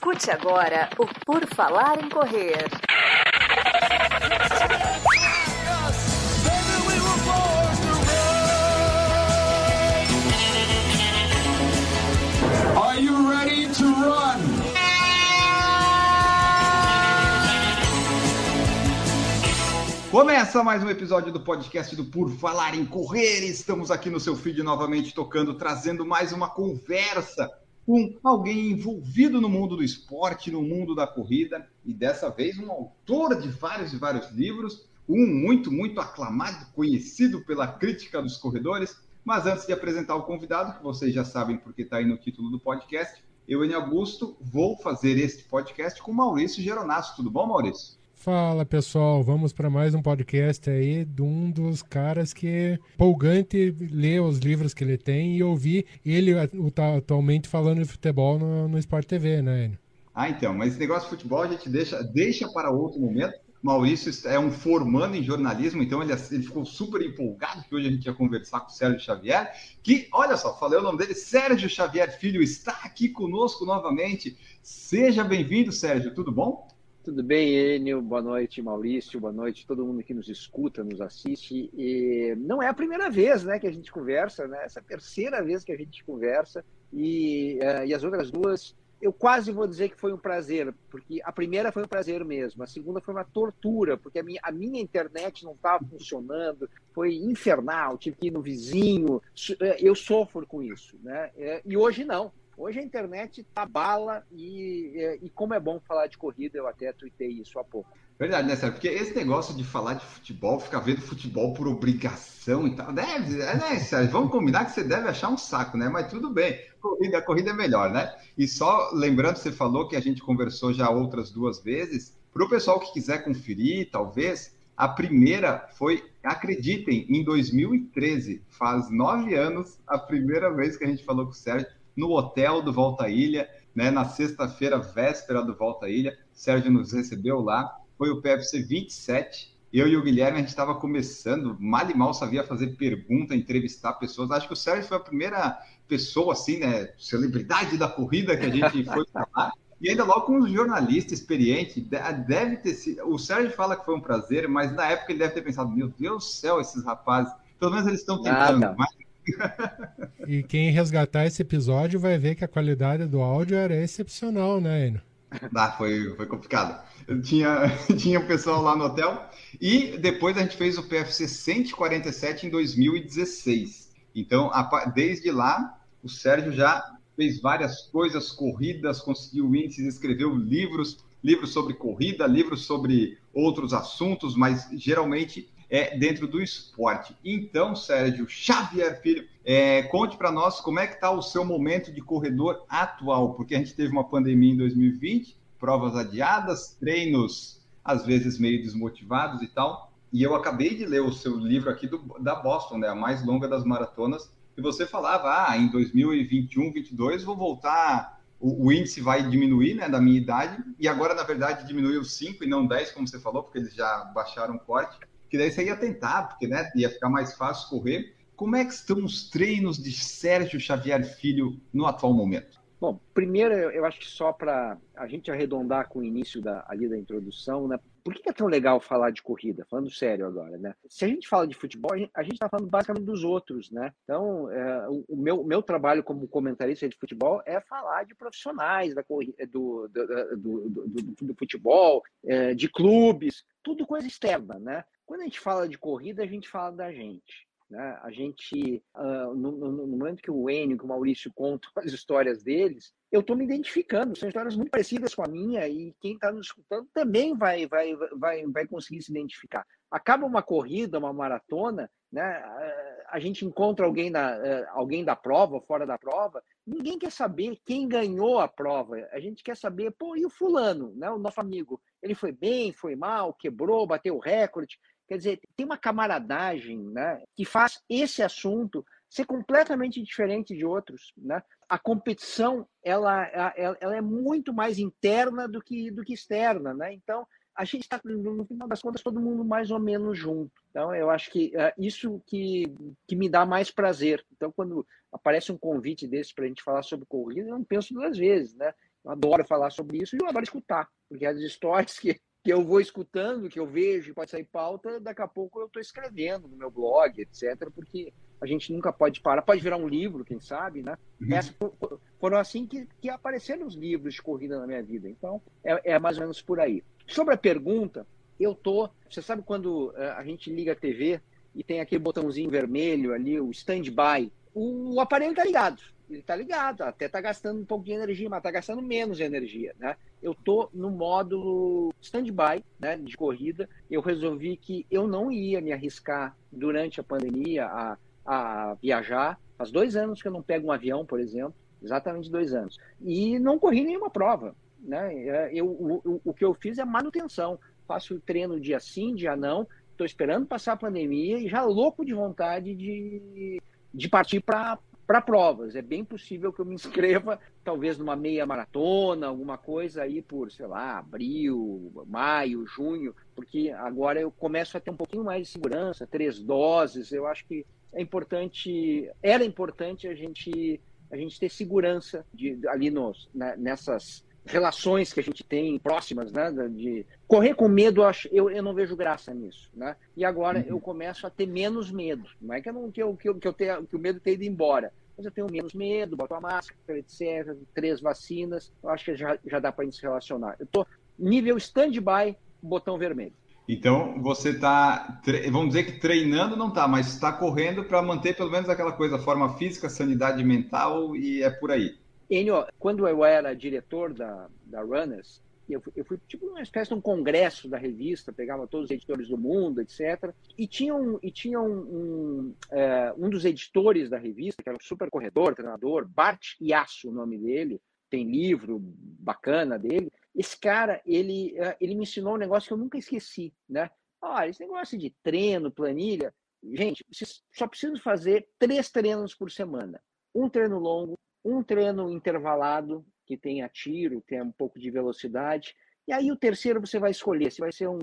Escute agora o Por Falar em Correr. Começa mais um episódio do podcast do Por Falar em Correr. Estamos aqui no seu feed novamente tocando, trazendo mais uma conversa com alguém envolvido no mundo do esporte, no mundo da corrida, e dessa vez um autor de vários e vários livros, um muito, muito aclamado, conhecido pela crítica dos corredores. Mas antes de apresentar o convidado, que vocês já sabem porque está aí no título do podcast, eu, Enio Augusto, vou fazer este podcast com Maurício Geronasso. Tudo bom, Maurício? Fala pessoal, vamos para mais um podcast aí de um dos caras que é empolgante ler os livros que ele tem e ouvir ele atualmente falando de futebol no, no Sport TV, né, Enio? Ah, então, mas esse negócio de futebol a gente deixa, deixa para outro momento. Maurício é um formando em jornalismo, então ele, ele, ficou super empolgado que hoje a gente ia conversar com o Sérgio Xavier, que, olha só, falei o nome dele, Sérgio Xavier Filho, está aqui conosco novamente. Seja bem-vindo, Sérgio, tudo bom? Tudo bem, Enio? Boa noite, Maurício. Boa noite todo mundo que nos escuta, nos assiste. E não é a primeira vez né, que a gente conversa, né? Essa é a terceira vez que a gente conversa. E, uh, e as outras duas, eu quase vou dizer que foi um prazer, porque a primeira foi um prazer mesmo, a segunda foi uma tortura, porque a minha, a minha internet não estava funcionando, foi infernal, tive que ir no vizinho. Eu sofro com isso, né? E hoje não. Hoje a internet tá bala e, e como é bom falar de corrida, eu até tuitei isso há pouco. Verdade, né, Sérgio? Porque esse negócio de falar de futebol, ficar vendo futebol por obrigação e tal, deve, né, Sérgio? Vamos combinar que você deve achar um saco, né? Mas tudo bem, corrida, a corrida é melhor, né? E só lembrando, você falou que a gente conversou já outras duas vezes, para o pessoal que quiser conferir, talvez, a primeira foi, acreditem, em 2013, faz nove anos, a primeira vez que a gente falou com o Sérgio no hotel do Volta Ilha, né, na sexta-feira, véspera do Volta Ilha. Sérgio nos recebeu lá. Foi o PFC 27. Eu e o Guilherme, a gente estava começando, mal e mal sabia fazer pergunta, entrevistar pessoas. Acho que o Sérgio foi a primeira pessoa, assim, né, celebridade da corrida que a gente foi falar. E ainda logo com um jornalista experiente, deve ter sido. O Sérgio fala que foi um prazer, mas na época ele deve ter pensado: meu Deus do céu, esses rapazes. Pelo menos eles estão tentando. Ah, mas e quem resgatar esse episódio vai ver que a qualidade do áudio era excepcional, né, Enio? Ah, foi, foi complicado. Tinha, tinha um pessoal lá no hotel. E depois a gente fez o PFC 147 em 2016. Então, desde lá, o Sérgio já fez várias coisas, corridas, conseguiu índices, escreveu livros, livros sobre corrida, livros sobre outros assuntos, mas geralmente é, dentro do esporte. Então, Sérgio Xavier Filho, é, conte para nós como é que está o seu momento de corredor atual, porque a gente teve uma pandemia em 2020, provas adiadas, treinos às vezes meio desmotivados e tal. E eu acabei de ler o seu livro aqui do, da Boston, né, a mais longa das maratonas, e você falava, ah, em 2021, 2022 vou voltar, o, o, índice vai diminuir, né, da minha idade, e agora, na verdade, diminuiu 5 e não 10, como você falou, porque eles já baixaram o corte que daí você ia tentar, porque né, ia ficar mais fácil correr. Como é que estão os treinos de Sérgio Xavier Filho no atual momento? Bom, primeiro eu acho que só para a gente arredondar com o início da, ali da introdução, né? Por que é tão legal falar de corrida? Falando sério agora, né? Se a gente fala de futebol, a gente está falando basicamente dos outros, né? Então, é, o, meu, meu trabalho como comentarista de futebol é falar de profissionais da corrida, do, do, do, do, do futebol, é, de clubes, tudo coisa externa, né? Quando a gente fala de corrida, a gente fala da gente. Né? A gente, uh, no, no, no, momento que o Enio, que o Maurício contam as histórias deles, eu estou me identificando. São histórias muito parecidas com a minha e quem está nos escutando também vai, vai, vai, vai conseguir se identificar. Acaba uma corrida, uma maratona, né? a gente encontra alguém da, alguém da prova, fora da prova, ninguém quer saber quem ganhou a prova. A gente quer saber, pô, e o fulano, né? o nosso amigo? Ele foi bem, foi mal, quebrou, bateu o recorde. Quer dizer, tem uma camaradagem né, que faz esse assunto ser completamente diferente de outros. Né? A competição ela, ela, ela é muito mais interna do que, do que externa. Né? Então, a gente está, no final das contas, todo mundo mais ou menos junto. Então, eu acho que é isso que, que me dá mais prazer. Então, quando aparece um convite desse para a gente falar sobre corrida, eu não penso duas vezes. Né? Eu adoro falar sobre isso e eu adoro escutar, porque as histórias que, que eu vou escutando, que eu vejo, pode sair pauta, daqui a pouco eu estou escrevendo no meu blog, etc., porque a gente nunca pode parar. Pode virar um livro, quem sabe, né? Uhum. Essas foram assim que, que apareceram os livros de corrida na minha vida. Então, é, é mais ou menos por aí. Sobre a pergunta, eu tô. Você sabe quando uh, a gente liga a TV e tem aquele botãozinho vermelho ali, o stand-by, o, o aparelho está ligado ele está ligado, até está gastando um pouco de energia, mas está gastando menos energia, né? Eu tô no módulo stand-by, né, de corrida. Eu resolvi que eu não ia me arriscar durante a pandemia a, a viajar. Faz dois anos que eu não pego um avião, por exemplo, exatamente dois anos, e não corri nenhuma prova, né? É, eu, o, o que eu fiz é manutenção. Faço treino dia sim, dia não. Estou esperando passar a pandemia e já louco de vontade de, de partir para para provas. É bem possível que eu me inscreva, talvez numa meia maratona, alguma coisa aí por, sei lá, abril, maio, junho, porque agora eu começo a ter um pouquinho mais de segurança, três doses. Eu acho que é importante, era importante a gente a gente ter segurança de, ali nos, né, nessas relações que a gente tem próximas, né? De correr com medo, eu, eu não vejo graça nisso, né? E agora uhum. eu começo a ter menos medo. Não é que eu não que eu, que eu, que eu tenha que o medo tenha ido embora, mas eu tenho menos medo, boto a máscara, etc. Três vacinas, eu acho que já, já dá para a gente se relacionar. Eu tô nível stand-by, botão vermelho. Então, você está, vamos dizer que treinando não está, mas está correndo para manter pelo menos aquela coisa, forma física, sanidade mental e é por aí. Enio, quando eu era diretor da, da Runners, eu, eu fui tipo uma espécie de um congresso da revista, pegava todos os editores do mundo, etc. E tinha um, e tinha um, um, é, um dos editores da revista, que era um super corredor, treinador, Bart Yasso, o nome dele, tem livro bacana dele. Esse cara, ele, é, ele me ensinou um negócio que eu nunca esqueci, né? Olha, esse negócio de treino, planilha, gente, vocês só precisam fazer três treinos por semana. Um treino longo, um treino intervalado, que tenha tiro, tenha um pouco de velocidade. E aí o terceiro você vai escolher se vai ser um,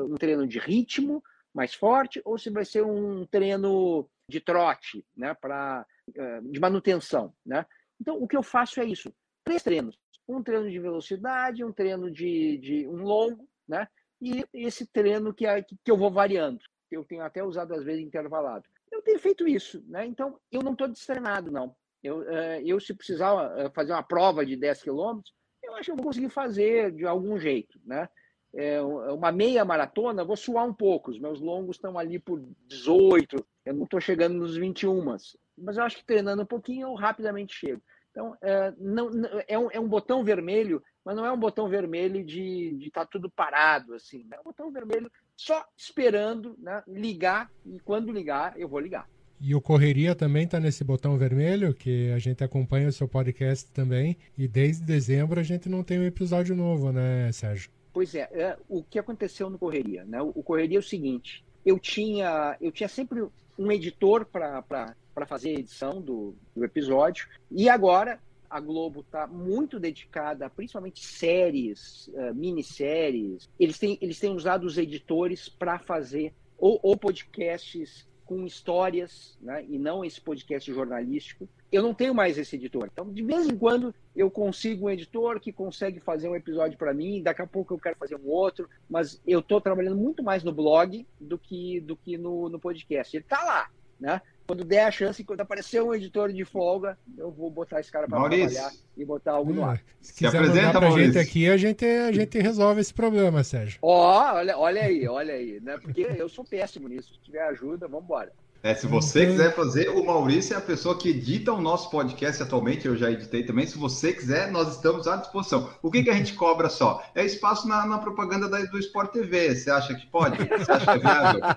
um treino de ritmo mais forte ou se vai ser um treino de trote, né, para eh, de manutenção, né? Então o que eu faço é isso: três treinos, um treino de velocidade, um treino de, de um longo, né? E esse treino que, é, que eu vou variando. Eu tenho até usado às vezes intervalado. Eu tenho feito isso, né? Então eu não estou destreinado, não. Eu, eh, eu se precisar eh, fazer uma prova de 10 quilômetros, eu acho que eu vou conseguir fazer de algum jeito, né? É uma meia maratona, vou suar um pouco. Os meus longos estão ali por 18, eu não estou chegando nos 21, mas eu acho que treinando um pouquinho eu rapidamente chego. Então, é, não, é, um, é um botão vermelho, mas não é um botão vermelho de estar tá tudo parado, assim. É um botão vermelho só esperando né, ligar, e quando ligar, eu vou ligar. E o Correria também está nesse botão vermelho, que a gente acompanha o seu podcast também. E desde dezembro a gente não tem um episódio novo, né, Sérgio? Pois é, é o que aconteceu no Correria? Né? O, Correria é o seguinte: eu tinha, eu tinha sempre um editor para fazer a edição do, do episódio, e agora a Globo está muito dedicada principalmente séries, uh, minisséries. Eles têm, eles têm usado os editores para fazer ou, ou podcasts com histórias, né, e não esse podcast jornalístico. Eu não tenho mais esse editor. Então, de vez em quando, eu consigo um editor que consegue fazer um episódio para mim, daqui a pouco eu quero fazer um outro, mas eu estou trabalhando muito mais no blog do que, do que no, no podcast. Ele está lá, né? Quando der a chance, quando aparecer um editor de folga, eu vou botar esse cara para trabalhar e botar algo no ar. Se quiser Se apresenta pra Maurício. gente aqui, a gente, a gente resolve esse problema, Sérgio. Ó, oh, olha, olha aí, olha aí, né? Porque eu sou péssimo nisso. Se tiver ajuda, vamos embora. É, se você uhum. quiser fazer, o Maurício é a pessoa que edita o nosso podcast atualmente, eu já editei também. Se você quiser, nós estamos à disposição. O que, que a gente cobra só? É espaço na, na propaganda da, do Sport TV. Você acha que pode? Você acha que é viável?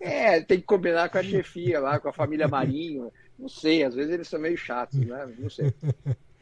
É, tem que combinar com a chefia lá, com a família Marinho. Não sei, às vezes eles são meio chatos, né? Não sei.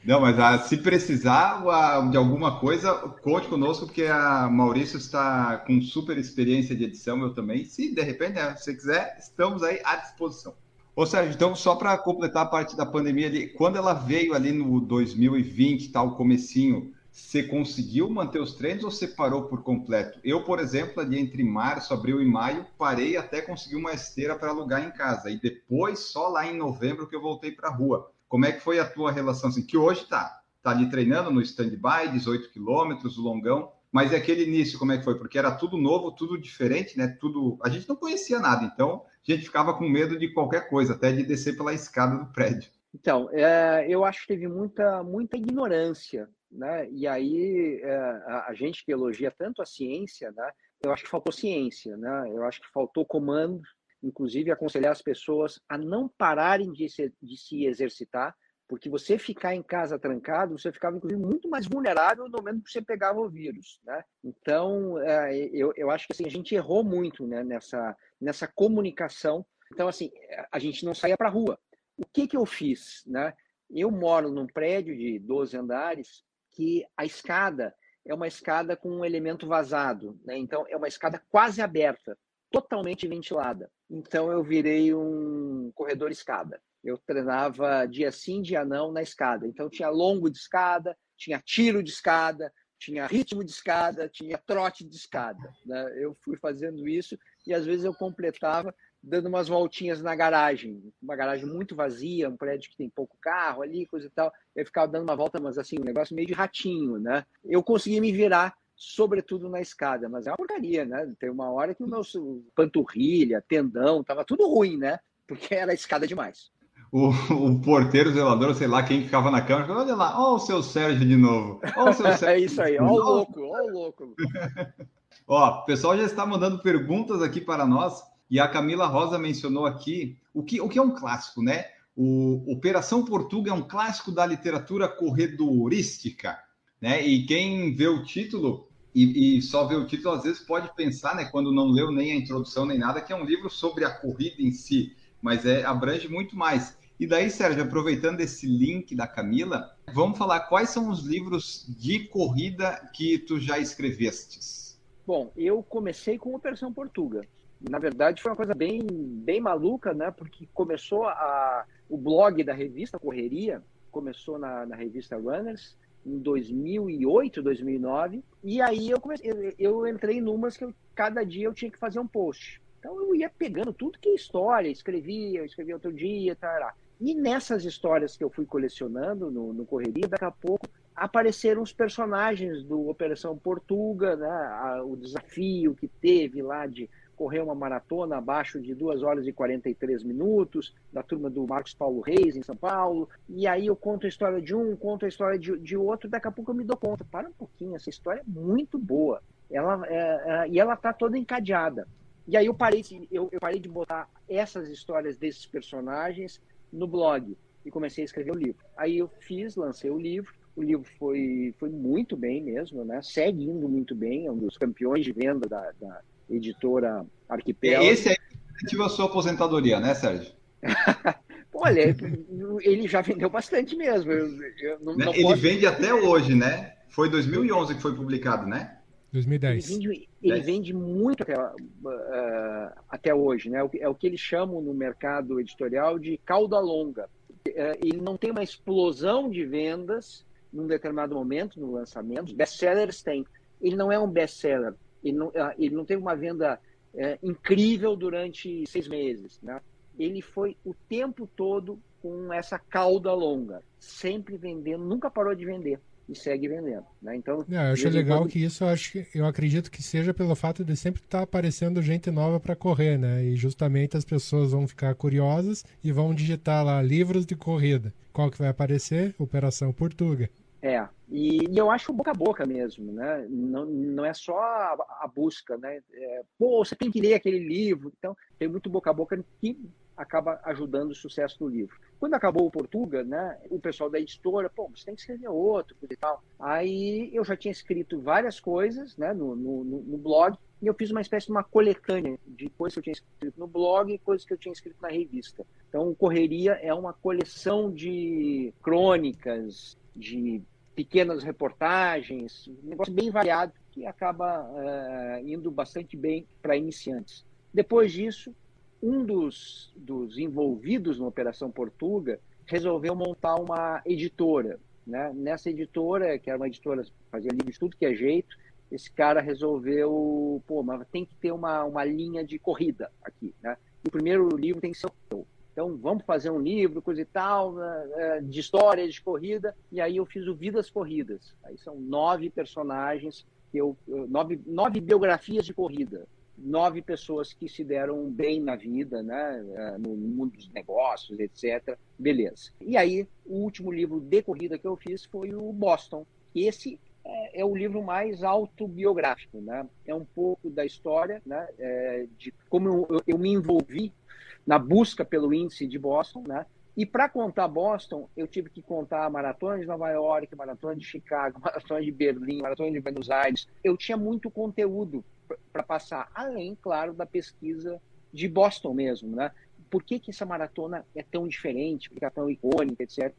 Não, mas ah, se precisar ah, de alguma coisa, conte conosco, porque a Maurício está com super experiência de edição, eu também. Se de repente né, você quiser, estamos aí à disposição. Ô Sérgio, então só para completar a parte da pandemia ali, quando ela veio ali no 2020, tal, comecinho, você conseguiu manter os treinos ou você parou por completo? Eu, por exemplo, ali entre março, abril e maio, parei até conseguir uma esteira para alugar em casa. E depois, só lá em novembro, que eu voltei para a rua. Como é que foi a tua relação? Assim, que hoje tá, tá ali treinando no stand-by, 18 quilômetros, o longão. Mas é aquele início, como é que foi? Porque era tudo novo, tudo diferente, né? Tudo. A gente não conhecia nada, então a gente ficava com medo de qualquer coisa, até de descer pela escada do prédio. Então, é, eu acho que teve muita, muita ignorância, né? E aí é, a, a, gente que elogia tanto a ciência, né? Eu acho que faltou ciência, né? Eu acho que faltou comando, inclusive aconselhar as pessoas a não pararem de se, de se exercitar, porque você ficar em casa trancado, você ficava inclusive muito mais vulnerável no momento que você pegava o vírus, né? Então, é, eu, eu acho que assim, a gente errou muito né, nessa, nessa comunicação. Então, assim, a gente não saía para a rua. O que, que eu fiz, né? Eu moro num prédio de 12 andares que a escada é uma escada com um elemento vazado, né? Então, é uma escada quase aberta, totalmente ventilada. Então, eu virei um corredor escada eu treinava dia sim, dia não na escada. Então tinha longo de escada, tinha tiro de escada, tinha ritmo de escada, tinha trote de escada. Né? Eu fui fazendo isso e às vezes eu completava dando umas voltinhas na garagem, uma garagem muito vazia, um prédio que tem pouco carro ali, coisa e tal. Eu ficava dando uma volta, mas assim, um negócio meio de ratinho, né? Eu conseguia me virar, sobretudo na escada, mas é uma porcaria, né? Tem uma hora que o meu panturrilha, tendão, tava tudo ruim, né? Porque era escada demais o, o porteiro, o zelador, sei lá, quem ficava na câmera, olha lá, ó o seu Sérgio de novo. Ó o seu Sérgio. é isso aí, ó o louco, ó o louco. ó, o pessoal já está mandando perguntas aqui para nós, e a Camila Rosa mencionou aqui o que, o que é um clássico, né? O Operação Portuga é um clássico da literatura corredorística, né? E quem vê o título e, e, só vê o título, às vezes pode pensar, né, quando não leu nem a introdução nem nada, que é um livro sobre a corrida em si mas é, abrange muito mais. E daí, Sérgio, aproveitando esse link da Camila, vamos falar quais são os livros de corrida que tu já escrevestes? Bom, eu comecei com Operação Portuga. Na verdade, foi uma coisa bem, bem maluca, né? Porque começou a, o blog da revista Correria, começou na, na revista Runners, em 2008, 2009, e aí eu, comecei, eu, eu entrei numas que eu, cada dia eu tinha que fazer um post. Então eu ia pegando tudo que é história, escrevia, escrevia outro dia, tará. E nessas histórias que eu fui colecionando no, no Correria, daqui a pouco apareceram os personagens do Operação Portuga, né? O desafio que teve lá de correr uma maratona abaixo de 2 horas e 43 minutos, da turma do Marcos Paulo Reis, em São Paulo. E aí eu conto a história de um, conto a história de, de outro, daqui a pouco eu me dou conta. Para um pouquinho, essa história é muito boa. Ela, é, é, e ela está toda encadeada. E aí eu parei, eu, eu parei de botar essas histórias desses personagens no blog e comecei a escrever o livro. Aí eu fiz, lancei o livro. O livro foi, foi muito bem mesmo, né? Segue indo muito bem, é um dos campeões de venda da, da editora Arquipélago. Esse aí tive a sua aposentadoria, né, Sérgio? Olha, ele já vendeu bastante mesmo. Eu, eu não, né? não ele posso... vende até hoje, né? Foi 2011 que foi publicado, né? 2010. Ele vende, ele vende muito até, uh, até hoje, né? É o que eles chamam no mercado editorial de cauda longa. Uh, ele não tem uma explosão de vendas num determinado momento no lançamento. Best-sellers tem. Ele não é um best-seller. Ele não, ele não teve uma venda incrível durante seis meses, né? Ele foi o tempo todo com essa cauda longa, sempre vendendo, nunca parou de vender e segue vendendo. Né? Então, é, eu acho legal quando... que isso, eu, acho que, eu acredito que seja pelo fato de sempre estar tá aparecendo gente nova para correr, né? E justamente as pessoas vão ficar curiosas e vão digitar lá livros de corrida. Qual que vai aparecer? Operação Portuga. É, e, e, eu acho boca a boca mesmo, né? Não, não é só a, a busca, né? É, Pô, você tem que ler aquele livro. Então, tem muito boca a boca que acaba ajudando o sucesso do livro. Quando acabou o Portuga, né, o pessoal da editora, pô, você tem que escrever outro e tal. Aí eu já tinha escrito várias coisas né, no, no, no blog e eu fiz uma espécie de uma coletânea de coisas que eu tinha escrito no blog e coisas que eu tinha escrito na revista. Então, Correria é uma coleção de crônicas, de pequenas reportagens, um negócio bem variado que acaba uh, indo bastante bem para iniciantes. Depois disso, um dos, dos envolvidos na Operação Portuga resolveu montar uma editora. Né? Nessa editora, que era uma editora fazia livro de tudo que é jeito, esse cara resolveu, pô, mas tem que ter uma, uma linha de corrida aqui, né? O primeiro livro tem que ser o Então, vamos fazer um livro, coisa e tal, né, de história de corrida. E aí eu fiz o Vidas Corridas. Aí são nove personagens, que eu, nove, nove biografias de corrida nove pessoas que se deram bem na vida, né, é, no mundo dos negócios, etc. Beleza. E aí, o último livro de corrida que eu fiz foi o Boston. Esse é, é o livro mais autobiográfico, né? É um pouco da história, né, é, de como eu me envolvi na busca pelo índice de Boston, né? E para contar Boston, eu tive que contar a maratona de Nova York, maratona de Chicago, maratona de Berlim, maratona de Buenos Aires. Eu tinha muito conteúdo para passar, além, claro, da pesquisa de Boston mesmo, né? Por que, que essa maratona é tão diferente, por que é tão icônica, etc.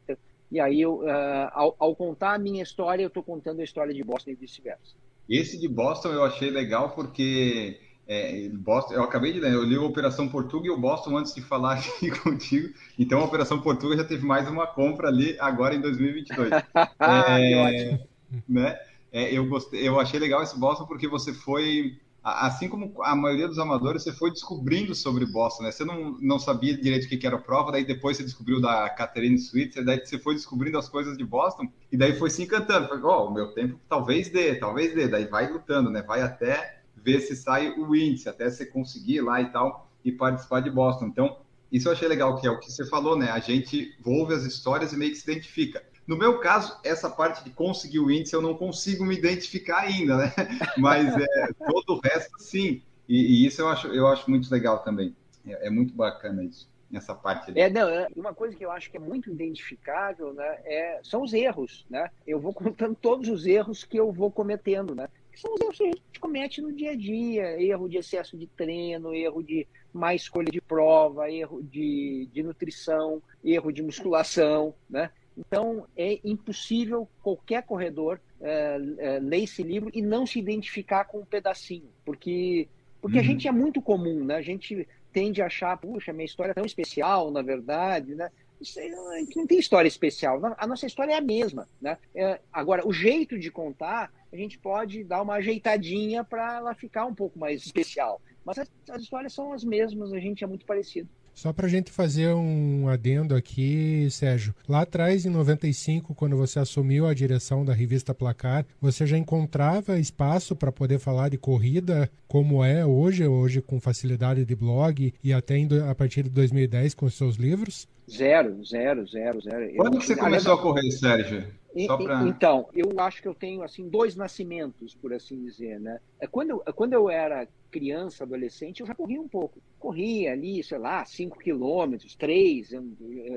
E aí, eu, uh, ao, ao, contar a minha história, eu estou contando a história de Boston e vice-versa. Esse de Boston eu achei legal porque é, Boston, eu acabei de ler, eu li a Operação Portuga e o Boston antes de falar aqui contigo. Então, a Operação Portuga já teve mais uma compra ali agora em 2022. é, né? É, eu, gostei, eu achei legal esse Boston porque você foi, assim como a maioria dos amadores, você foi descobrindo sobre Boston, né? Você não, não sabia direito o que era a prova, daí depois você descobriu da Catherine Switzer, daí você foi descobrindo as coisas de Boston, e daí foi se encantando. Foi, ó, oh, o meu tempo talvez dê, talvez dê, daí vai lutando, né? Vai até ver se sai o índice, até você conseguir lá e tal, e participar de Boston. Então, isso eu achei legal, que é o que você falou, né? A gente ouve as histórias e meio que se identifica. No meu caso, essa parte de conseguir o índice eu não consigo me identificar ainda, né? Mas é, todo o resto, sim. E, e, isso eu acho, eu acho muito legal também. É, é muito bacana isso, essa parte. Ali. É, não, é, uma coisa que eu acho que é muito identificável, né? É, são os erros, né? Eu vou contando todos os erros que eu vou cometendo, né? São os erros que a gente comete no dia a dia, erro de excesso de treino, erro de má escolha de prova, erro de, de nutrição, erro de musculação, né? Então, é impossível qualquer corredor é, é, ler esse livro e não se identificar com um pedacinho, porque, porque uhum. a gente é muito comum, né? A gente tende a achar, puxa, minha história é tão especial, na verdade, né? A gente não tem história especial, a nossa história é a mesma, né? É, agora, o jeito de contar, a gente pode dar uma ajeitadinha para ela ficar um pouco mais especial. Mas as, as histórias são as mesmas, a gente é muito parecido. Só para a gente fazer um adendo aqui, Sérgio. Lá atrás, em 95, quando você assumiu a direção da revista Placar, você já encontrava espaço para poder falar de corrida como é hoje, hoje com facilidade de blog e até a partir de 2010 com seus livros? Zero, zero, zero, zero. Quando eu, que você começou a correr, Sérgio? Pra... Então, eu acho que eu tenho assim dois nascimentos, por assim dizer, né? É quando eu, quando eu era criança, adolescente, eu já corria um pouco. Corria ali, sei lá, 5 quilômetros, 3,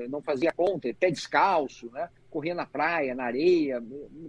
não fazia conta, pé descalço, né? Corria na praia, na areia,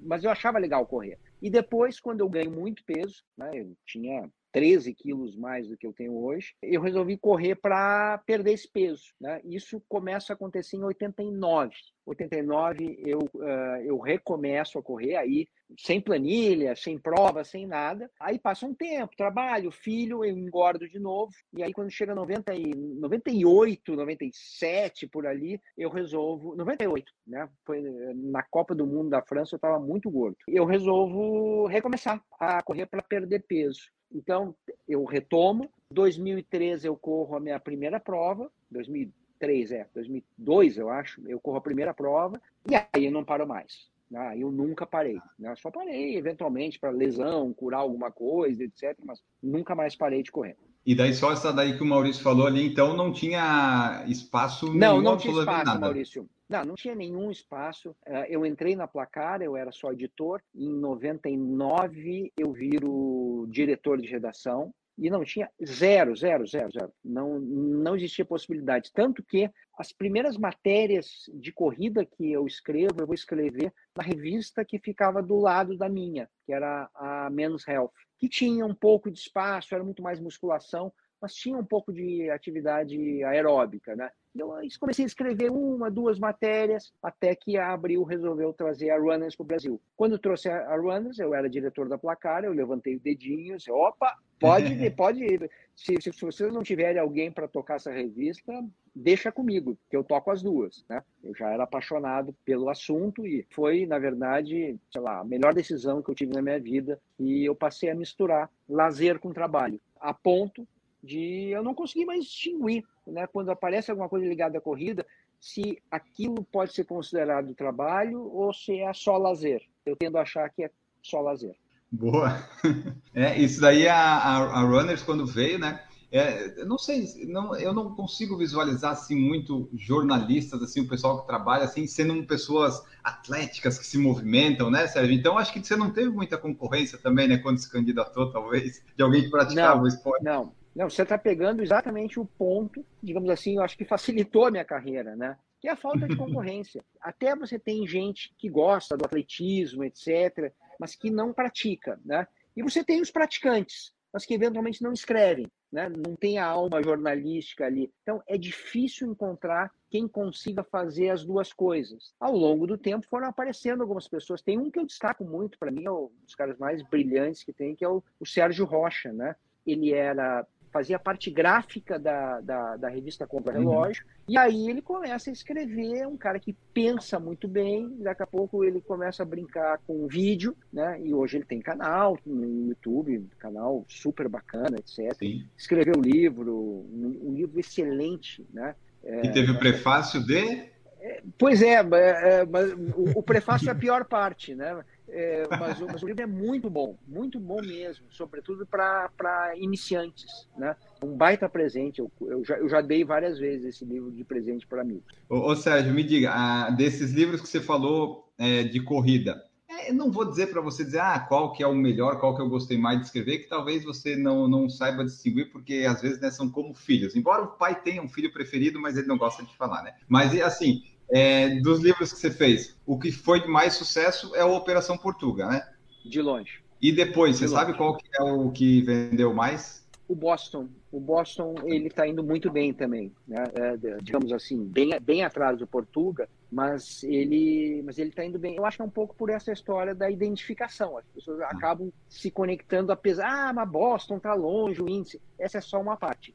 mas eu achava legal correr. E depois, quando eu ganho muito peso, né? Eu tinha 13 quilos mais do que eu tenho hoje, eu resolvi correr para perder esse peso. Né? Isso começa a acontecer em 89. 89 eu, uh, eu recomeço a correr aí, sem planilha, sem prova, sem nada. Aí passa um tempo, trabalho, filho, eu engordo de novo. E aí quando chega 90 e, 98, 97 por ali, eu resolvo. 98, né? Foi na Copa do Mundo da França, eu estava muito gordo. Eu resolvo recomeçar a correr para perder peso. Então, eu retomo. 2013 eu corro a minha primeira prova. 2003, é, 2002 eu acho, eu corro a primeira prova. E aí eu não paro mais. Né? Eu nunca parei. Né? Só parei, eventualmente, para lesão, curar alguma coisa, etc. Mas nunca mais parei de correr. E daí só essa daí que o Maurício falou ali, então não tinha espaço Não, não tinha espaço, nada. Maurício. Não, não tinha nenhum espaço. Eh, eu entrei na Placar, eu era só editor. Em 99 eu viro diretor de redação e não tinha zero, zero, zero, zero. Não, não existia possibilidade. Tanto que as primeiras matérias de corrida que eu escrevo, eu vou escrever na revista que ficava do lado da minha, que era a Men's Health, que tinha um pouco de espaço, era muito mais musculação, mas tinha um pouco de atividade aeróbica, né? Eu comecei a escrever uma, duas matérias, até que a Abril resolveu trazer a Runners para o Brasil. Quando trouxe a Runners, eu era diretor da placar, eu levantei o dedinho, disse, opa, pode, pode ir. Se, se, vocês não tiverem alguém para tocar essa revista, deixa comigo, que eu toco as duas, né? Eu já era apaixonado pelo assunto e foi, na verdade, sei lá, a melhor decisão que eu tive na minha vida e eu passei a misturar lazer com trabalho, a ponto de eu não conseguir mais distinguir, né? Quando aparece alguma coisa ligada à corrida, se aquilo pode ser considerado trabalho ou se é só lazer. Eu tendo a achar que é só lazer. Boa. É, isso daí a, a, a Runners quando veio, né? É, eu não sei, não, eu não consigo visualizar assim muito jornalistas, assim, o pessoal que trabalha assim, sendo pessoas atléticas que se movimentam, né, Sérgio? Então acho que você não teve muita concorrência também, né, quando se candidatou, talvez, de alguém que praticava não, o esporte. Não, não, você está pegando exatamente o ponto, digamos assim, eu acho que facilitou a minha carreira, né? Que é a falta de concorrência. Até você tem gente que gosta do atletismo, etc., mas que não pratica, né? E você tem os praticantes, mas que eventualmente não escrevem né? não tem a alma jornalística ali. Então, é difícil encontrar quem consiga fazer as duas coisas. Ao longo do tempo foram aparecendo algumas pessoas. Tem um que eu destaco muito, para mim, é um dos caras mais brilhantes que tem, que é o, o Sérgio Rocha. Né? Ele era fazia parte gráfica da, da, da revista Contra Relógio, uhum. e aí ele começa a escrever, é um cara que pensa muito bem, daqui a pouco ele começa a brincar com vídeo, né? E hoje ele tem canal no YouTube, canal super bacana, etc. Sim. Escreveu um livro, um, um livro excelente, né? E teve o prefácio de? É, pois é, é, mas o, o prefácio é a pior parte, né? É, mas, o, mas, o, livro é muito bom, muito bom mesmo, sobretudo para iniciantes. Né? Um baita presente, eu, eu, já, eu já dei várias vezes esse livro de presente para amigos. Ô, ô, Sérgio, me diga, ah, desses livros que você falou é, de corrida, é, não vou dizer para você dizer ah, qual que é o melhor, qual que eu gostei mais de escrever, que talvez você não, não saiba distinguir, porque às vezes né, são como filhos. Embora o pai tenha um filho preferido, mas ele não gosta de falar, né? Mas assim, é, dos livros que você fez, o que foi de mais sucesso é o Operação Portuga, né? De longe. E depois, de você longe. sabe qual que é o que vendeu mais? O Boston. O Boston ele está indo muito bem também, né? É, digamos assim, bem, bem atrás do Portuga, mas ele mas ele está indo bem. Eu acho que é um pouco por essa história da identificação. As pessoas ah. acabam se conectando apesar, ah, mas Boston está longe, o índice. Essa é só uma parte.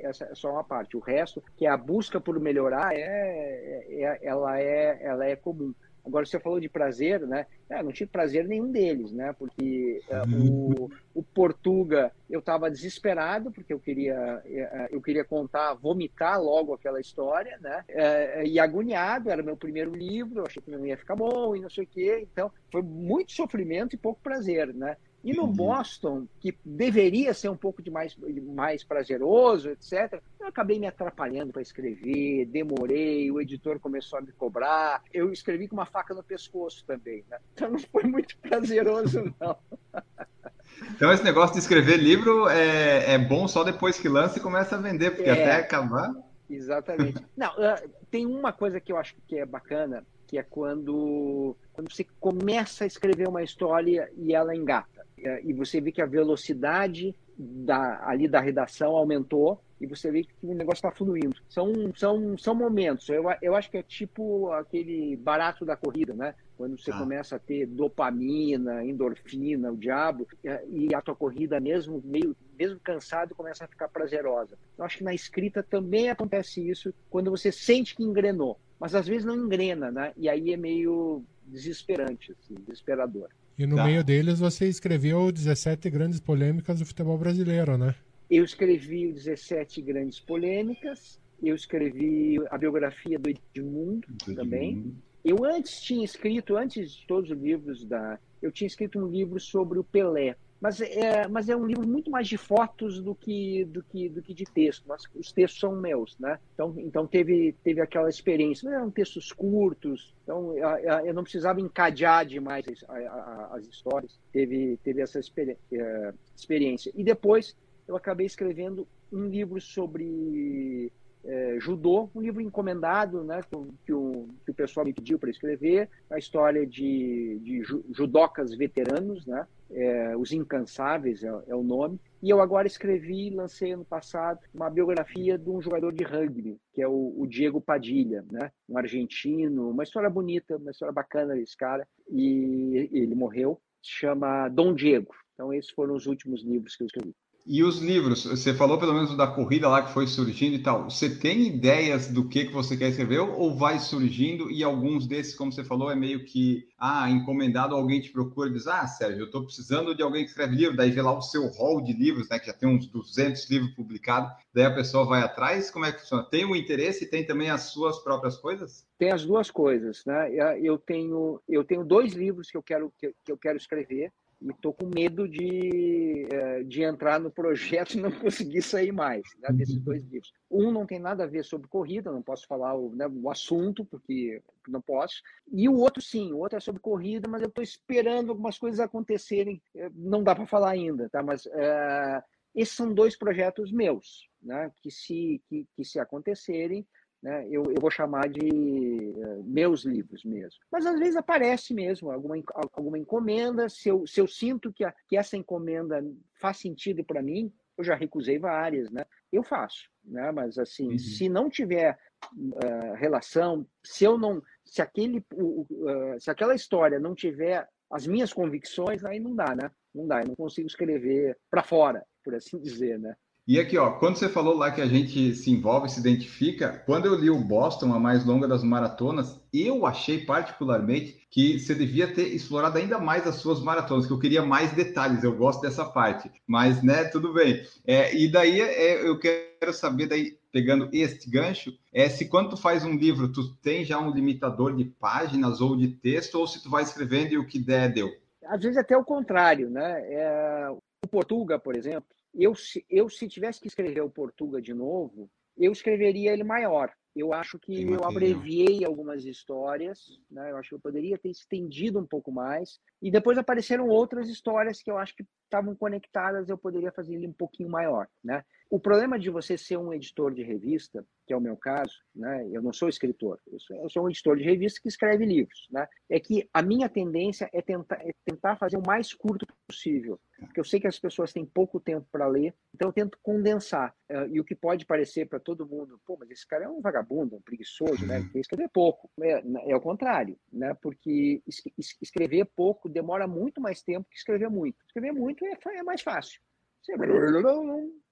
Essa é só uma parte. O resto, que é a busca por melhorar, é, é, é ela é ela é comum. Agora, você falou de prazer, né? É, não tive prazer nenhum deles, né? Porque uh, o, o Portuga, eu estava desesperado, porque eu queria, uh, eu queria contar, vomitar logo aquela história, né? Uh, e agoniado, era meu primeiro livro, eu achei que não ia ficar bom e não sei o quê. Então, foi muito sofrimento e pouco prazer, né? E no Boston, que deveria ser um pouco de mais, mais prazeroso, etc., eu acabei me atrapalhando para escrever, demorei, o editor começou a me cobrar. Eu escrevi com uma faca no pescoço também, né? Então não foi muito prazeroso, não. Então esse negócio de escrever livro é, é bom só depois que lança e começa a vender, porque é, até acabar. Exatamente. Não, uh, tem uma coisa que eu acho que é bacana, que é quando, quando você começa a escrever uma história e ela engata. É, e você vê que a velocidade da, ali da redação aumentou e você vê que o negócio está fluindo. São, são, são momentos. Eu, eu acho que é tipo aquele barato da corrida, né? Quando você ah. começa a ter dopamina, endorfina, o diabo, e a tua corrida, mesmo meio mesmo cansado, começa a ficar prazerosa. Eu acho que na escrita também acontece isso quando você sente que engrenou, mas às vezes não engrena, né? E aí é meio desesperante, assim, desesperador. E no tá. meio deles você escreveu 17 grandes polêmicas do futebol brasileiro, né? Eu escrevi 17 grandes polêmicas, eu escrevi a biografia do Edmundo do também. Edmundo. Eu antes tinha escrito, antes de todos os livros da. Eu tinha escrito um livro sobre o Pelé mas é, mas é um livro muito mais de fotos do que do que do que de texto. Mas os textos são meus, né? Então, então teve teve aquela experiência. Eram textos curtos, então eu não precisava encadear demais as, as histórias. Teve teve essa é, experiência. E depois eu acabei escrevendo um livro sobre é, judô, um livro encomendado, né, que, o, que o pessoal me pediu para escrever, a história de, de judocas veteranos, né, é, Os Incansáveis é, é, o nome, e eu agora escrevi, lancei ano passado, uma biografia de um jogador de rugby, que é o, o Diego Padilha, né, um argentino, uma história bonita, uma história bacana desse cara, e ele morreu, se chama Dom Diego. Então esses foram os últimos livros que eu escrevi. E os livros, você falou pelo menos da corrida lá que foi surgindo e tal. Você tem ideias do que, que você quer escrever ou vai surgindo e alguns desses, como você falou, é meio que ah, encomendado, alguém te procura e diz: Ah, Sérgio, eu estou precisando de alguém que escreve livro, daí vê lá o seu hall de livros, né, que já tem uns 200 livros publicados, daí a pessoa vai atrás. Como é que funciona? Tem o interesse e tem também as suas próprias coisas? Tem as duas coisas, né? Eu tenho, eu tenho dois livros que eu quero, que eu quero escrever e estou com medo de, é, de entrar no projeto e não conseguir sair mais né, desses dois livros. Um não tem nada a ver sobre corrida, não posso falar o, né, o assunto, porque não posso. E o outro, sim, o outro é sobre corrida, mas eu estou esperando algumas coisas acontecerem. É, não dá para falar ainda, tá? mas é, esses são dois projetos meus, né, que, se, que, que se acontecerem, né, eu, eu, vou chamar de uh, meus livros mesmo. Mas às vezes aparece mesmo alguma, alguma encomenda, se eu, se eu sinto que, a, que essa encomenda faz sentido para mim, eu já recusei várias, né? Eu faço, né? Mas assim, uhum. se não tiver uh, relação, se eu não, se aquele, uh, se aquela história não tiver as minhas convicções, aí não dá, né? Não dá, eu não consigo escrever para fora, por assim dizer, né? E aqui, ó, quando você falou lá que a gente se envolve, se identifica, quando eu li o Boston, a mais longa das maratonas, eu achei particularmente que você devia ter explorado ainda mais as suas maratonas, que eu queria mais detalhes, eu gosto dessa parte. Mas, né, tudo bem. É, e daí é, eu quero saber, daí, pegando este gancho, é se quando tu faz um livro, tu tem já um limitador de páginas ou de texto, ou se tu vai escrevendo e o que der, deu? Às vezes até o contrário, né? É, o Portuga, por exemplo, eu, eu, se tivesse que escrever o Portuga de novo, eu escreveria ele maior. Eu acho que eu abreviei algumas histórias, né? eu acho que eu poderia ter estendido um pouco mais. E depois apareceram outras histórias que eu acho que estavam conectadas, eu poderia fazer ele um pouquinho maior. Né? O problema de você ser um editor de revista, que é o meu caso, né? Eu não sou escritor, eu sou, eu sou um editor de revista que escreve livros, né? É que a minha tendência é tentar, é tentar fazer o mais curto possível, porque eu sei que as pessoas têm pouco tempo para ler, então eu tento condensar. Uh, e o que pode parecer para todo mundo, pô, mas esse cara é um vagabundo, um preguiçoso, né? Ele escrever pouco. É, é o contrário, né? Porque es escrever pouco demora muito mais tempo que escrever muito. Escrever muito é, é mais fácil.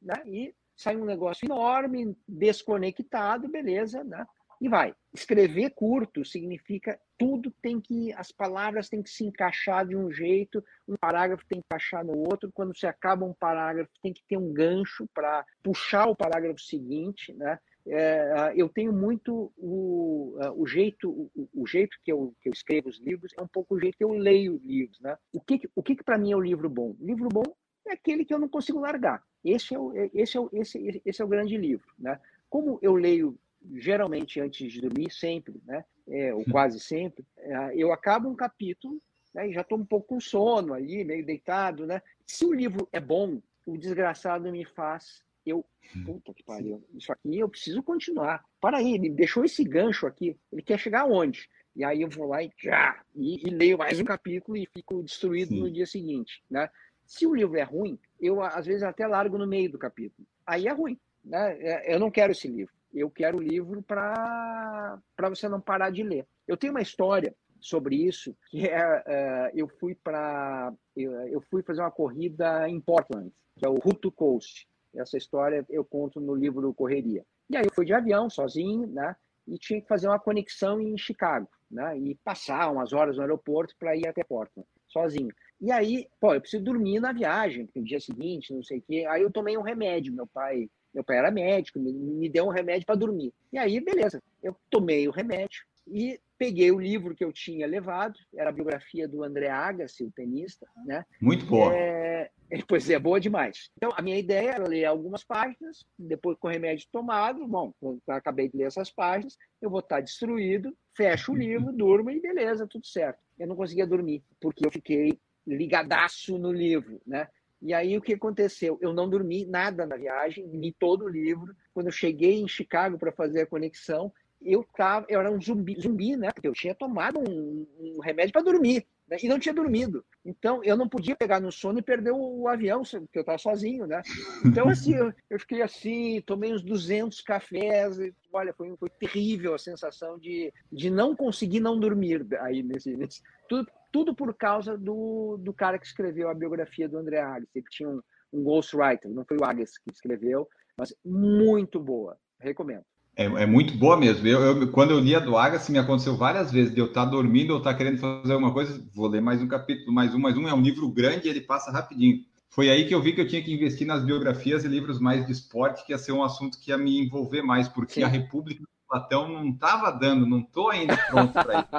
Né? E sai um negócio enorme, desconectado, beleza, né? E vai. Escrever curto significa tudo tem que, as palavras têm que se encaixar de um jeito, um parágrafo tem que encaixar no outro. Quando você acaba um parágrafo, tem que ter um gancho para puxar o parágrafo seguinte, né? É, eu tenho muito o, o jeito o, o, jeito que eu, que eu escrevo os livros é um pouco o jeito que eu leio livros né o que o que, que para mim é o livro bom livro bom é aquele que eu não consigo largar. Esse é o, esse é o, esse, esse é o grande livro. Né? Como eu leio geralmente antes de dormir, sempre, né? É, ou quase sempre, é, eu acabo um capítulo né, e já estou um pouco com sono ali, meio deitado. Né? Se o livro é bom, o desgraçado me faz eu, puta que pariu, isso aqui eu preciso continuar. Para aí, ele deixou esse gancho aqui, ele quer chegar aonde? E aí eu vou lá e, já, e, e leio mais um capítulo e fico destruído Sim. no dia seguinte, né? Se o livro é ruim, eu às vezes até largo no meio do capítulo. Aí é ruim. Né? É, eu não quero esse livro. Eu quero o livro para você não parar de ler. Eu tenho uma história sobre isso que é, é eu fui para eu, eu, fui fazer uma corrida em Portland, que é o Route to Coast. Essa história eu conto no livro Correria. E aí eu fui de avião sozinho, né? E tinha que fazer uma conexão em Chicago, né? E passar umas horas no aeroporto para ir até Portland, sozinho. E aí, pô, eu preciso dormir na viagem, no dia seguinte, não sei o quê. Aí eu tomei um remédio, meu pai, meu pai era médico, me, me deu um remédio para dormir. E aí, beleza, eu tomei o remédio e peguei o livro que eu tinha levado, era a biografia do André Agassi, o tenista, né? Muito boa. É, pois é, boa demais. Então, a minha ideia era ler algumas páginas, depois com o remédio tomado, bom, acabei de ler essas páginas, eu vou estar destruído, fecho o livro, durmo e beleza, tudo certo. Eu não conseguia dormir, porque eu fiquei ligadaço no livro, né? E aí o que aconteceu? Eu não dormi nada na viagem, li todo o livro. Quando eu cheguei em Chicago para fazer a conexão, eu tava, eu era um zumbi, zumbi, né? Porque eu tinha tomado um, um remédio para dormir né? e não tinha dormido. Então eu não podia pegar no sono e perder o, o avião, porque eu estava sozinho, né? Então assim, eu, eu, fiquei assim, tomei uns 200 cafés, e, olha, foi, foi terrível a sensação de, de não conseguir não dormir aí nesse, nesse tudo tudo por causa do, do cara que escreveu a biografia do André Agassi. Ele tinha um, um ghostwriter, não foi o Agas que escreveu, mas muito boa, recomendo. É, é, muito boa mesmo. Eu, eu, quando eu li a do Agassi, me aconteceu várias vezes de eu estar dormindo ou estar querendo fazer alguma coisa, vou ler mais um capítulo, mais um, mais um. É um livro grande e ele passa rapidinho. Foi aí que eu vi que eu tinha que investir nas biografias e livros mais de esporte, que ia ser um assunto que ia me envolver mais, porque Sim. a República Platão não estava dando, não estou ainda pronto para isso.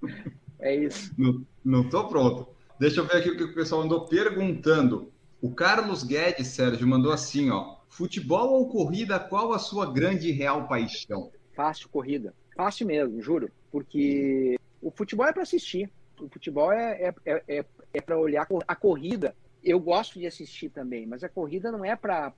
é isso. Não estou pronto. Deixa eu ver aqui o que o pessoal andou perguntando. O Carlos Guedes, Sérgio, mandou assim, ó. Futebol ou corrida, qual a sua grande e real paixão? Fácil corrida. Fácil mesmo, juro. Porque o futebol é para assistir. O futebol é, é, é, é para olhar a corrida. Eu gosto de assistir também, mas a corrida não é para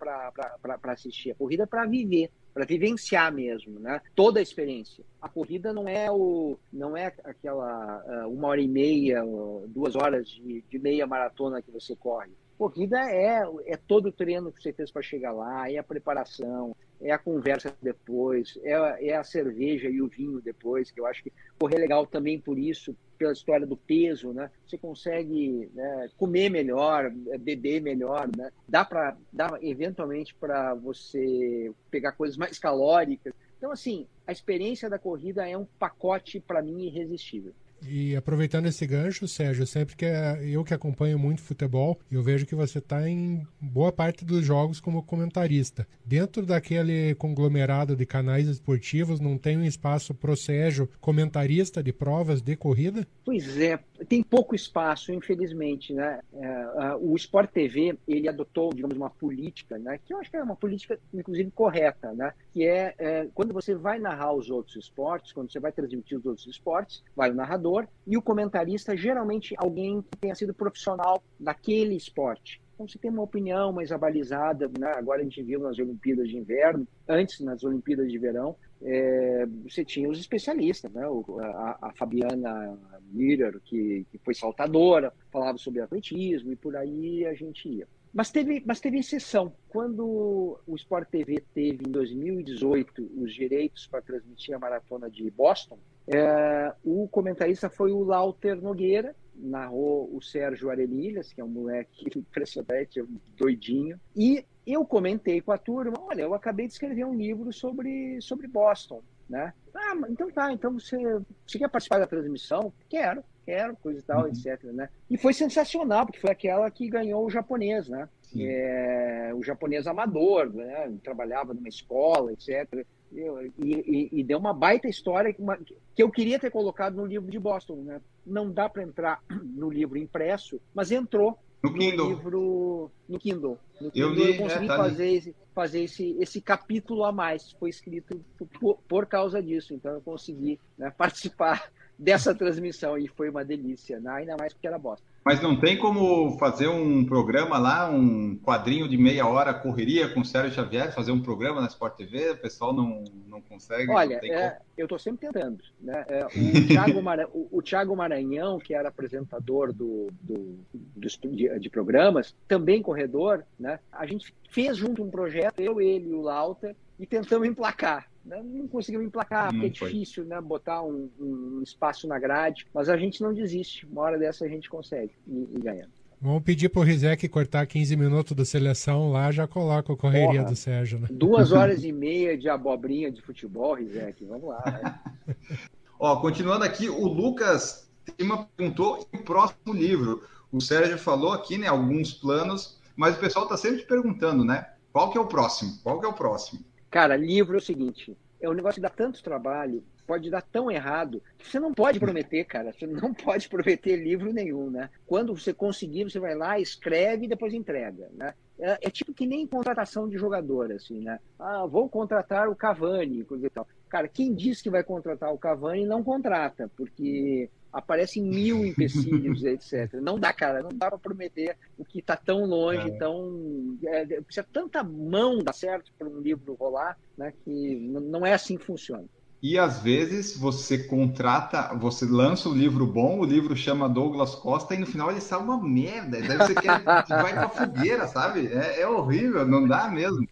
assistir, a corrida é para viver, para vivenciar mesmo, né? Toda a experiência. A corrida não é o, não é aquela uh, uma hora e meia, duas horas de, de meia maratona que você corre corrida é, é todo o treino que você fez para chegar lá, é a preparação, é a conversa depois, é, é a cerveja e o vinho depois, que eu acho que correr é legal também por isso, pela história do peso, né? Você consegue né, comer melhor, beber melhor, né? Dá para, dá eventualmente para você pegar coisas mais calóricas. Então, assim, a experiência da corrida é um pacote para mim irresistível. E aproveitando esse gancho, Sérgio, sempre que é, eu que acompanho muito futebol, eu vejo que você está em boa parte dos jogos como comentarista. Dentro daquele conglomerado de canais esportivos, não tem um espaço pro Sérgio comentarista de provas de corrida? Pois é, tem pouco espaço, infelizmente, né? É, o Sport TV ele adotou, digamos, uma política, né? Que eu acho que é uma política, inclusive, correta, né? Que é, é quando você vai narrar os outros esportes, quando você vai transmitir os outros esportes, vai o narrador e o comentarista, geralmente alguém que tenha sido profissional daquele esporte. Então, você tem uma opinião mais abalizada, né? agora a gente viu nas Olimpíadas de Inverno, antes nas Olimpíadas de Verão, é, você tinha os especialistas, né? O, a, a, Fabiana Miller, que, que foi saltadora, falava sobre atletismo e por aí a gente ia. Mas teve, mas teve exceção. Quando o Sport TV teve, em 2018, os direitos para transmitir a maratona de Boston, é, o comentarista foi o Lauter Nogueira, narrou o Sérgio Arelilhas, que é um moleque impressionante, um doidinho, e eu comentei com a turma, olha, eu acabei de escrever um livro sobre, sobre Boston, né? Ah, então tá, então você, você quer participar da transmissão? Quero, quero, coisa e tal, uhum. etc, né? E foi sensacional, porque foi aquela que ganhou o japonês, né? É, o japonês amador, né? Trabalhava numa escola, etc. E, e, e, deu uma baita história que, uma, que eu queria ter colocado no livro de Boston, né? Não dá para entrar no livro impresso, mas entrou no, no Kindle. livro no Kindle. No Kindle eu, li, eu consegui é, tá fazer, esse, fazer esse, esse capítulo a mais. Foi escrito por, por causa disso. Então eu consegui né, participar dessa transmissão e foi uma delícia, né? ainda mais porque era bosta. Mas não tem como fazer um programa lá, um quadrinho de meia hora, correria com o Sérgio Xavier, fazer um programa na Sport TV? O pessoal não, não consegue? Olha, não é, eu estou sempre tentando. Né? É, o, Thiago Mara, o, o, Thiago Maranhão, que era apresentador do, do, do de, de, programas, também corredor, né? a gente fez junto um projeto, eu, ele e o Lauter, e tentamos emplacar. Né? Não conseguimos emplacar, porque é difícil né? botar um, um, espaço na grade, mas a gente não desiste. Uma hora dessa a gente consegue e, e ganha. Vamos pedir pro Rizek cortar 15 minutos da seleção lá, já coloca a correria Porra, do Sérgio, né? Duas horas e meia de abobrinha de futebol, Rizek. Vamos lá, né? Ó, continuando aqui, o Lucas Tima perguntou o próximo livro. O Sérgio falou aqui, né, alguns planos, mas o pessoal está sempre perguntando, né? Qual que é o próximo? Qual que é o próximo? Cara, livro é o seguinte, é um negócio que dá tanto trabalho, pode dar tão errado, que você não pode prometer, cara. Você não pode prometer livro nenhum, né? Quando você conseguir, você vai lá, escreve e depois entrega, né? É, é tipo que nem contratação de jogador, assim, né? Ah, vou contratar o Cavani, coisa e tal. Cara, quem diz que vai contratar o Cavani não contrata, porque aparecem mil empecilhos, etc. Não dá, cara, não dá para prometer o que está tão longe, é. tão. É, precisa tanta mão dar certo para um livro rolar, né, que não é assim que funciona. E às vezes você contrata, você lança um livro bom, o livro chama Douglas Costa e no final ele sai uma merda. Daí você quer, vai pra fogueira, sabe? É, é horrível, não dá mesmo.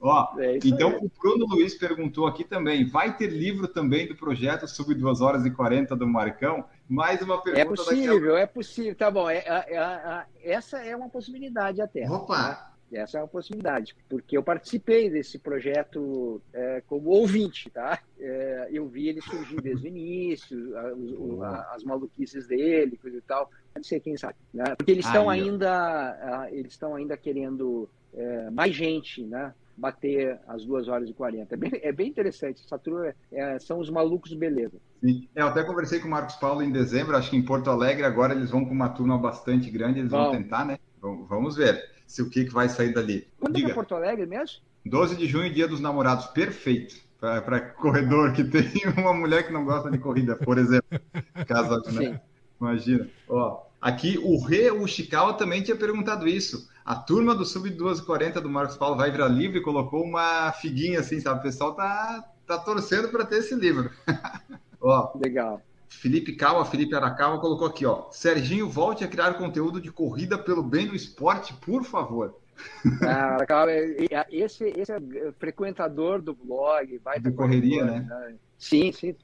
Ó, é então aí. o Bruno Luiz perguntou aqui também: vai ter livro também do projeto Sub 2 horas e 40 do Marcão? Mais uma pergunta. É possível, a... é possível. Tá bom, é, é, é, essa é uma possibilidade até. Opa! Tá? Essa é uma possibilidade, porque eu participei desse projeto é, como ouvinte, tá? É, eu vi ele surgir desde o início, a, a, as maluquices dele, coisa e tal. Não sei quem sabe, né? Porque eles estão ainda, eles estão ainda querendo é, mais gente, né? Bater as 2 horas e 40. É bem, é bem interessante. Essa turma é, são os malucos beleza. Sim. Eu até conversei com o Marcos Paulo em dezembro, acho que em Porto Alegre agora eles vão com uma turma bastante grande, eles Bom. vão tentar, né? Vamos ver se o que, que vai sair dali. Quando Diga. é Porto Alegre mesmo? 12 de junho, dia dos namorados. Perfeito. Para corredor que tem uma mulher que não gosta de corrida, por exemplo. Caso, né? Imagina. Ó, aqui o Rê Ushikawa também tinha perguntado isso. A turma do Sub 240 do Marcos Paulo vai virar livre e colocou uma figuinha assim, sabe? O pessoal tá, tá torcendo para ter esse livro. ó, Legal. Felipe Calma, Felipe Aracama colocou aqui, ó. Serginho, volte a criar conteúdo de corrida pelo bem do esporte, por favor. Esse, esse é frequentador do blog, vai de correria, né? né? Sim, sim,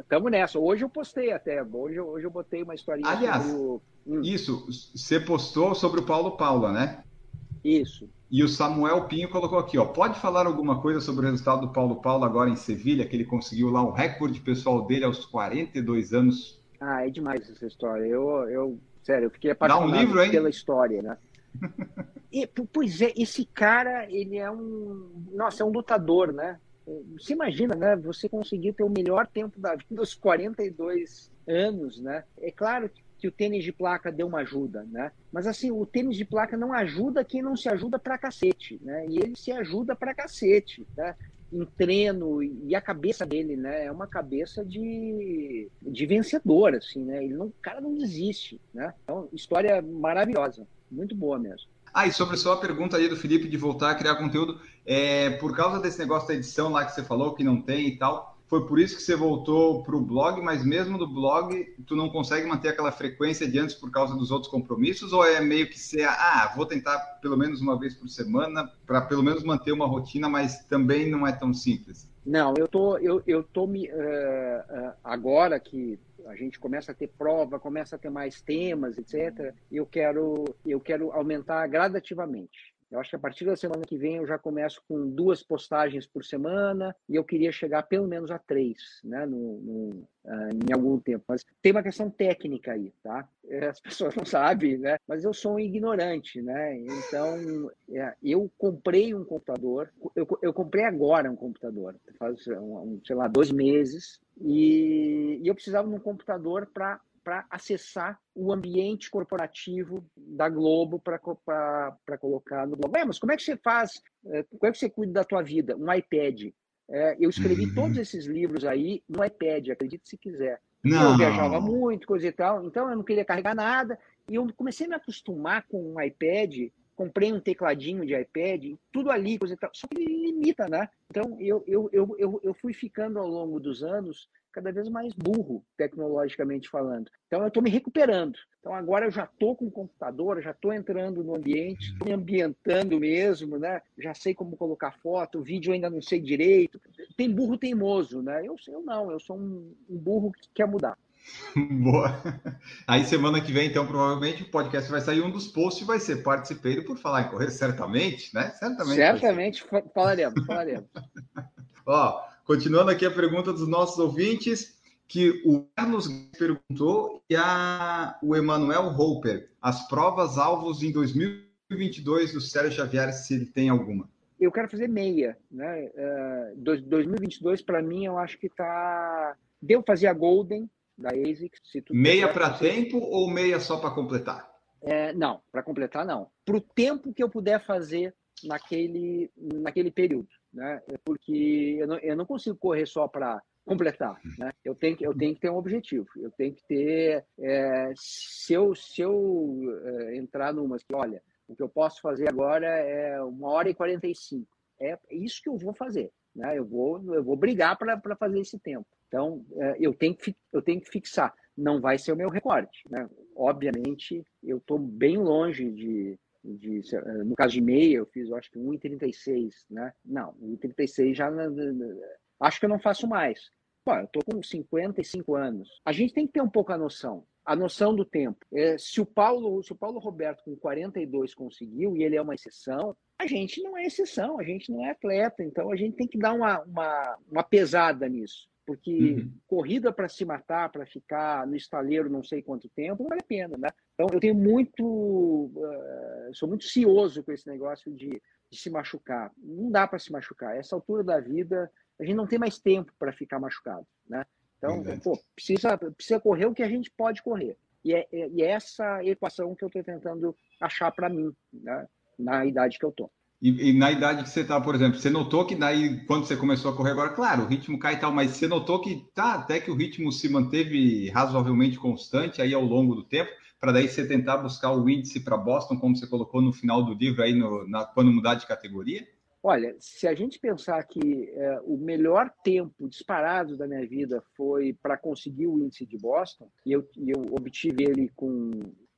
estamos nessa. Hoje eu postei até, hoje, hoje eu botei uma historinha. Aliás, o... hum. isso, você postou sobre o Paulo Paula, né? Isso. E o Samuel Pinho colocou aqui, ó. Pode falar alguma coisa sobre o resultado do Paulo Paulo agora em Sevilha, que ele conseguiu lá um recorde pessoal dele aos 42 anos? Ah, é demais essa história. Eu, eu sério, eu fiquei apaixonado um livro, pela história, né? E, pois é, esse cara, ele é um, nossa, é um lutador, né? Você imagina, né? Você conseguir ter o melhor tempo da vida aos 42 anos, né? É claro que que o tênis de placa deu uma ajuda, né? Mas assim, o tênis de placa não ajuda quem não se ajuda pra cacete, né? E ele se ajuda pra cacete, né? Em treino, e a cabeça dele, né? É uma cabeça de, de vencedor, assim, né? Ele não, o cara não desiste, né? Então, história maravilhosa, muito boa mesmo. Ah, e sobre só a pergunta aí do Felipe de voltar a criar conteúdo, é, por causa desse negócio da edição lá que você falou, que não tem e tal, foi por isso que você voltou para o blog, mas mesmo do blog, tu não consegue manter aquela frequência de antes por causa dos outros compromissos? Ou é meio que ser, ah, vou tentar pelo menos uma vez por semana para pelo menos manter uma rotina, mas também não é tão simples? Não, eu tô, eu, eu tô me, uh, uh, agora que a gente começa a ter prova, começa a ter mais temas, etc. Eu quero, eu quero aumentar gradativamente. Eu acho que a partir da semana que vem eu já começo com duas postagens por semana e eu queria chegar pelo menos a três, né, no, no uh, em algum tempo. Mas tem uma questão técnica aí, tá? É, as pessoas não sabem, né? Mas eu sou um ignorante, né? Então, é, eu comprei um computador, eu, eu comprei agora um computador, faz, um, sei lá, dois meses, e, e eu precisava de um computador para para acessar o ambiente corporativo da Globo para colocar no blog. Ué, mas como é que você faz? É, como é que você cuida da tua vida? Um iPad. É, eu escrevi uhum. todos esses livros aí no iPad, acredite se quiser. Não. Eu viajava muito, coisa e tal, então eu não queria carregar nada. E eu comecei a me acostumar com um iPad, comprei um tecladinho de iPad, tudo ali, coisa e tal. Só que ele limita, né? Então eu, eu, eu, eu, eu fui ficando ao longo dos anos cada vez mais burro, tecnologicamente falando. Então, eu estou me recuperando. Então, agora eu já estou com o computador, já estou entrando no ambiente, me ambientando mesmo, né? Já sei como colocar foto, o vídeo ainda não sei direito. Tem burro teimoso, né? Eu, eu não, eu sou um, um burro que quer mudar. Boa. Aí semana que vem, então, provavelmente o podcast vai sair. Um dos posts vai ser participei por falar em correr, certamente, né? Certamente. Certamente falaremos, falaremos. Ó, Continuando aqui a pergunta dos nossos ouvintes, que o Carlos perguntou e a, o Emanuel Hopper, as provas alvos em 2022 do Sérgio Xavier, se ele tem alguma. Eu quero fazer meia, né? Uh, 2022 para mim eu acho que tá deu fazer a Golden da ASICS. meia para tempo ou meia só para completar? É, não, para completar não. Para o tempo que eu puder fazer naquele naquele período né? É porque eu não, eu não consigo correr só para completar, né? Eu tenho que eu tenho que ter um objetivo. Eu tenho que ter é, se eu se eu é, entrar numa que olha o que eu posso fazer agora é uma hora e 45. É isso que eu vou fazer, né? Eu vou eu vou brigar para fazer esse tempo. Então é, eu tenho que eu tenho que fixar. Não vai ser o meu recorde, né? Obviamente eu estou bem longe de de, no caso de meia, eu fiz, eu acho que 1,36, né? Não, 1,36 já acho que eu não faço mais. Bom, eu estou com 55 anos. A gente tem que ter um pouco a noção, a noção do tempo. É, se o Paulo, se o Paulo Roberto com 42 conseguiu e ele é uma exceção, a gente não é exceção, a gente não é atleta, então a gente tem que dar uma, uma, uma pesada nisso. Porque uhum. corrida para se matar, para ficar no estaleiro não sei quanto tempo, não vale a pena, né? Então eu tenho muito. Uh, sou muito cioso com esse negócio de, de se machucar. Não dá para se machucar. Essa altura da vida, a gente não tem mais tempo para ficar machucado, né? Então, pô, precisa, precisa correr o que a gente pode correr. E é, é, e é essa equação que eu estou tentando achar para mim, né? na idade que eu estou. E, e, na idade que você está, por exemplo, você notou que daí, quando você começou a correr agora, claro, o ritmo cai e tal, mas você notou que tá, até que o ritmo se manteve razoavelmente constante aí ao longo do tempo, para daí você tentar buscar o índice para Boston, como você colocou no final do livro aí, no, na, quando mudar de categoria? Olha, se a gente pensar que é, o melhor tempo disparado da minha vida foi para conseguir o índice de Boston, e eu, eu obtive ele com,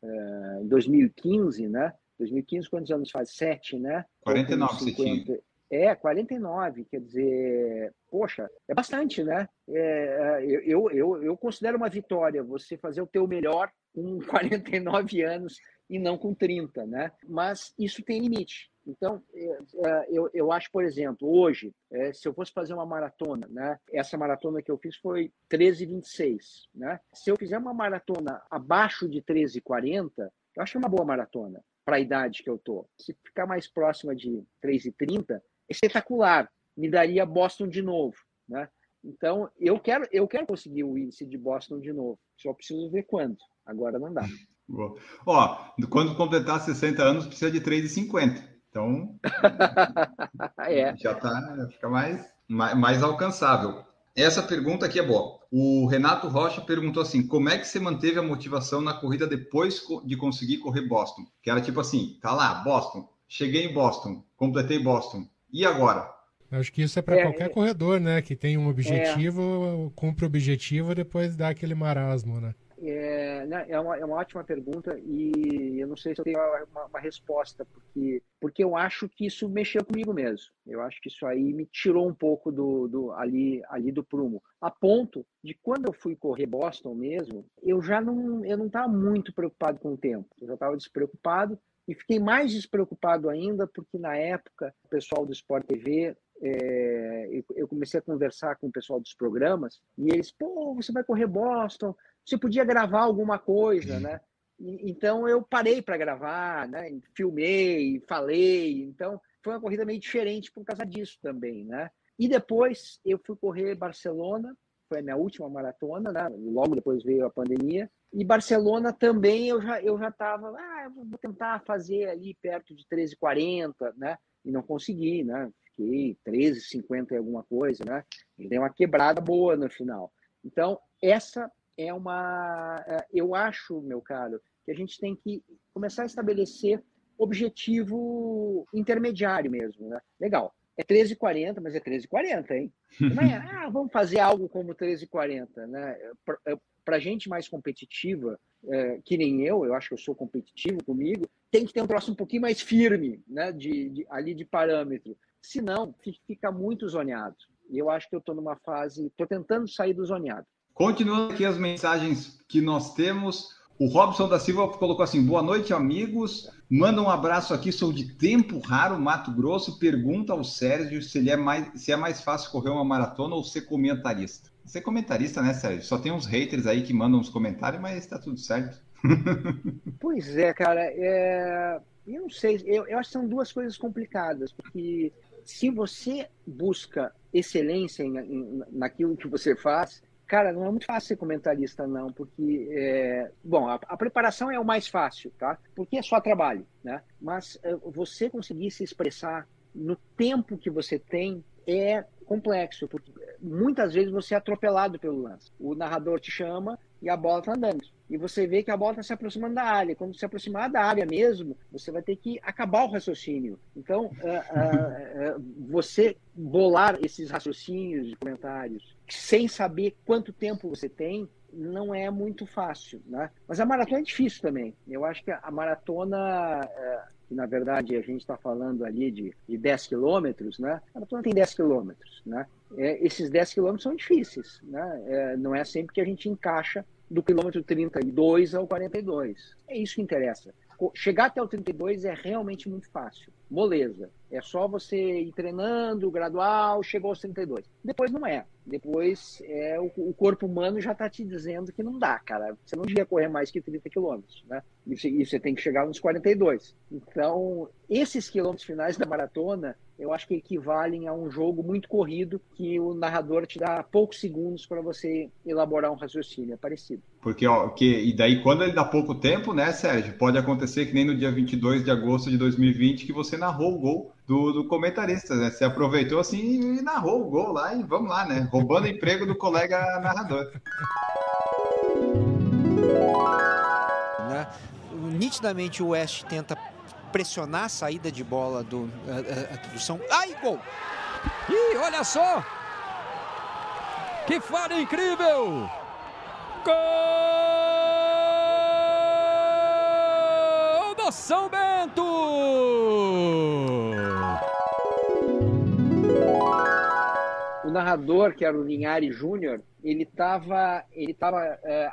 é, em 2015, né? 2015, quantos anos faz? Sete, né? 49 você tinha. É, 49, quer dizer, poxa, é bastante, né? É, eu, eu, eu considero uma vitória você fazer o teu melhor com 49 anos e não com 30, né? Mas isso tem limite. Então, é, é, eu, eu acho, por exemplo, hoje, é, se eu fosse fazer uma maratona, né? Essa maratona que eu fiz foi 13,26, né? Se eu fizer uma maratona abaixo de 13,40, eu acho uma boa maratona para a idade que eu tô. Se ficar mais próxima de 3,30, é espetacular. Me daria Boston de novo, né? Então, eu quero, eu quero conseguir o índice de Boston de novo. Só preciso ver quando. Agora não dá. Boa. Ó, quando completar 60 anos, precisa de 3,50. Então, é. já tá, fica mais, mais, mais alcançável. Essa pergunta aqui é boa. O Renato Rocha perguntou assim: como é que você manteve a motivação na corrida depois de conseguir correr Boston? Que era tipo assim: tá lá, Boston, cheguei em Boston, completei Boston. E agora? Acho que isso é para é, qualquer é... corredor, né? Que tem um objetivo, é... cumpre o objetivo, depois dá aquele marasmo, né? É, né, é, uma, é uma ótima pergunta e eu não sei se eu tenho uma, uma, resposta, porque, porque eu acho que isso mexeu comigo mesmo. Eu acho que isso aí me tirou um pouco do, do ali, ali do prumo. A ponto de quando eu fui correr Boston mesmo, eu já não eu não estava muito preocupado com o tempo. Eu já estava despreocupado e fiquei mais despreocupado ainda porque na época o pessoal do Sport TV é, eu comecei a conversar com o pessoal dos programas e eles, pô, você vai correr Boston, você podia gravar alguma coisa, né? então eu parei para gravar, né? Filmei, falei. Então foi uma corrida meio diferente por causa disso também, né? E depois eu fui correr Barcelona, foi a minha última maratona, né? Logo depois veio a pandemia. E Barcelona também eu já eu já estava, ah, vou tentar fazer ali perto de 13:40, né? E não consegui, né? Fiquei 13:50 e alguma coisa, né? E dei uma quebrada boa no final. Então, essa é uma. É, eu acho, meu caro, que a gente tem que começar a estabelecer objetivo intermediário mesmo. Né? Legal. É 13,40, mas é 13,40, hein? Não é, ah, vamos fazer algo como 13,40, né? Para gente mais competitiva, é, que nem eu, eu acho que eu sou competitivo comigo, tem que ter um troço um pouquinho mais firme, né? De, de ali de parâmetro. Senão, fica muito zoneado. E eu acho que eu estou numa fase, estou tentando sair do zoneado. Continuando aqui as mensagens que nós temos, o Robson da Silva colocou assim: boa noite, amigos. Manda um abraço aqui, sou de Tempo Raro, Mato Grosso. Pergunta ao Sérgio se, ele é mais, se é mais fácil correr uma maratona ou ser comentarista. Ser comentarista, né, Sérgio? Só tem uns haters aí que mandam uns comentários, mas tá tudo certo. pois é, cara. É... Eu não sei, eu, eu acho que são duas coisas complicadas, porque se você busca excelência em, em, naquilo que você faz, Cara, não é muito fácil ser comentarista, não, porque, é... bom, a, a, preparação é o mais fácil, tá? Porque é só trabalho, né? Mas é, você conseguir se expressar no tempo que você tem é complexo, porque muitas vezes você é atropelado pelo lance. O narrador te chama e a bola está andando. E você vê que a bola está se aproximando da área. Quando se aproximar da área mesmo, você vai ter que acabar o raciocínio. Então, uh, uh, uh, você bolar esses raciocínios de comentários sem saber quanto tempo você tem não é muito fácil, né? Mas a maratona é difícil também. Eu acho que a maratona que na verdade a gente está falando ali de, de 10 quilômetros, né? A maratona tem 10 quilômetros, né? É, esses 10 quilômetros são difíceis, né? É, não é sempre que a gente encaixa do quilômetro 32 ao 42. É isso que interessa. Chegar até o 32 é realmente muito fácil. Moleza. É só você ir treinando, gradual, chegou aos 32. Depois não é. Depois é, o, o corpo humano já está te dizendo que não dá, cara. Você não devia correr mais que 30 quilômetros, né? E você, e você tem que chegar nos 42. Então, esses quilômetros finais da maratona, eu acho que equivalem a um jogo muito corrido que o narrador te dá poucos segundos para você elaborar um raciocínio. É parecido. Porque, ó, que, e daí quando ele dá pouco tempo, né, Sérgio? Pode acontecer que nem no dia 22 de agosto de 2020 que você narrou o gol do, do comentarista, né? Você aproveitou assim e narrou o gol lá e vamos lá, né? Roubando emprego do colega narrador. Né? Nitidamente o West tenta pressionar a saída de bola do a, a, São. Ai, gol! Ih, olha só! Que falha incrível! Gol do São Bento! Narrador, que era o Linhares Júnior, ele estava ele tava, é,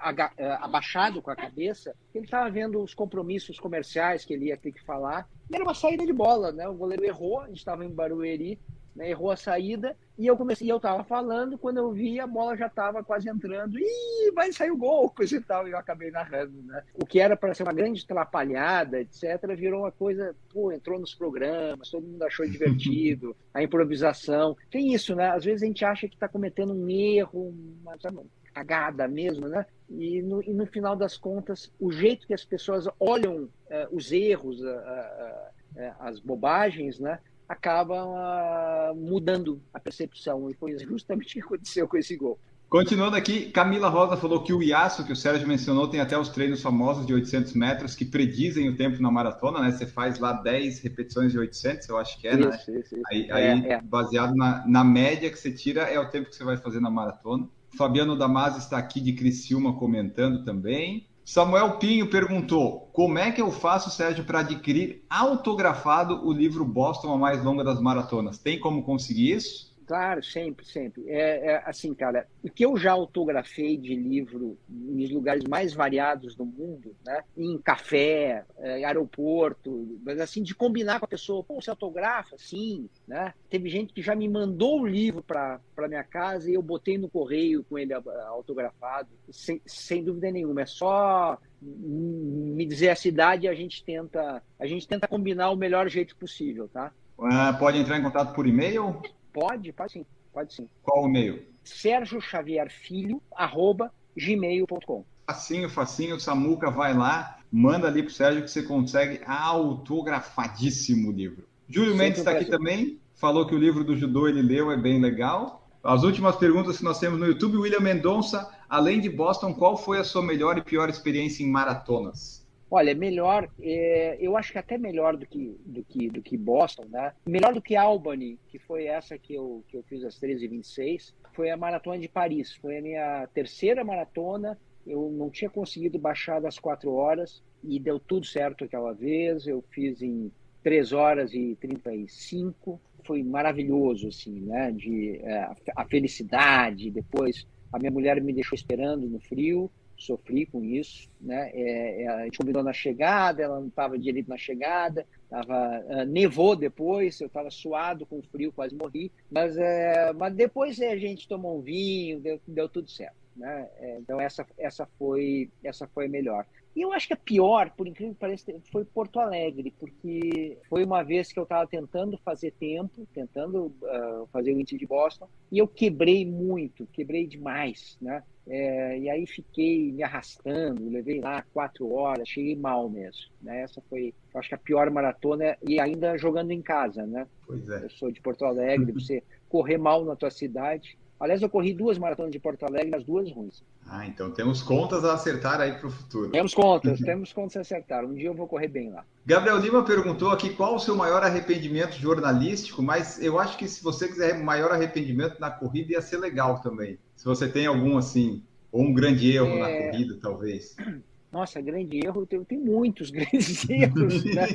abaixado com a cabeça, ele estava vendo os compromissos comerciais que ele ia ter que falar. E era uma saída de bola, né? O goleiro errou, a gente estava em Barueri, né, errou a saída e eu comecei, eu tava falando, quando eu vi a bola já tava quase entrando, e vai sair o gol, coisa e tal, e eu acabei narrando, né? O que era para ser uma grande atrapalhada, etc, virou uma coisa, pô, entrou nos programas, todo mundo achou divertido, a improvisação. Tem isso, né? Às vezes a gente acha que está cometendo um erro, uma, uma cagada mesmo, né? E no, e no, final das contas, o jeito que as pessoas olham uh, os erros, uh, uh, as bobagens, né? Acabam uh, mudando a percepção. E foi justamente o que aconteceu com esse gol. Continuando aqui, Camila Rosa falou que o Iaço, que o Sérgio mencionou, tem até os treinos famosos de 800 metros que predizem o tempo na maratona, né? Você faz lá 10 repetições de 800, eu acho que é, isso, né? Isso, isso. Aí, é, aí é. baseado na, na média que você tira, é o tempo que você vai fazer na maratona. Fabiano Damasio está aqui de Criciúma comentando também. Samuel Pinho perguntou: como é que eu faço, Sérgio, para adquirir autografado o livro Boston, a mais longa das maratonas? Tem como conseguir isso? Claro, sempre, sempre. É, é, assim, cara, o que eu já autografei de livro nos lugares mais variados do mundo, né? Em café, é, aeroporto, mas assim, de combinar com a pessoa, pô, você autografa? Sim, né? Teve gente que já me mandou o livro para minha casa e eu botei no correio com ele autografado, sem, sem dúvida nenhuma. É só me dizer a cidade e a gente tenta, a gente tenta combinar o melhor jeito possível, tá? Ah, pode entrar em contato por e-mail? Pode, pode sim, pode sim. Qual o e-mail? Sérgio Xavier Filho, arroba gmail.com. Facinho, facinho, Samuca, vai lá, manda ali pro Sérgio que você consegue autografadíssimo o livro. Júlio Mendes está aqui também, falou que o livro do judô ele leu, é bem legal. As últimas perguntas que nós temos no YouTube, William Mendonça, além de Boston, qual foi a sua melhor e pior experiência em maratonas? Olha, melhor, é, eu acho que até melhor do que, do que, do que Boston, né? Melhor do que Albany, que foi essa que eu, que eu fiz às 13h26, foi a maratona de Paris. Foi a minha terceira maratona. Eu não tinha conseguido baixar das quatro horas e deu tudo certo aquela vez. Eu fiz em 3 horas e 35. Foi maravilhoso, assim, né? De, é, a felicidade. Depois a minha mulher me deixou esperando no frio sofri com isso, né? É, é, a gente combinou na chegada, ela não estava direito na chegada, tava, uh, nevou depois, eu estava suado com frio, quase morri, mas, é, mas depois a gente tomou um vinho, deu, deu tudo certo, né? É, então essa, essa, foi, essa foi melhor. E eu acho que a pior, por incrível que pareça, foi Porto Alegre, porque foi uma vez que eu estava tentando fazer tempo, tentando uh, fazer o índice de Boston, e eu quebrei muito, quebrei demais, né? É, e aí fiquei me arrastando, levei lá quatro horas, cheguei mal mesmo. Né? Essa foi, acho que a pior maratona, e ainda jogando em casa, né? Pois é. Eu sou de Porto Alegre, você correr mal na tua cidade Aliás, eu corri duas maratonas de Porto Alegre, as duas ruins. Ah, então temos contas a acertar aí para o futuro. Temos contas, temos contas a acertar. Um dia eu vou correr bem lá. Gabriel Lima perguntou aqui qual o seu maior arrependimento jornalístico, mas eu acho que se você quiser maior arrependimento na corrida ia ser legal também. Se você tem algum assim, ou um grande erro é... na corrida, talvez. Nossa, grande erro, tem, tem muitos grandes erros, né?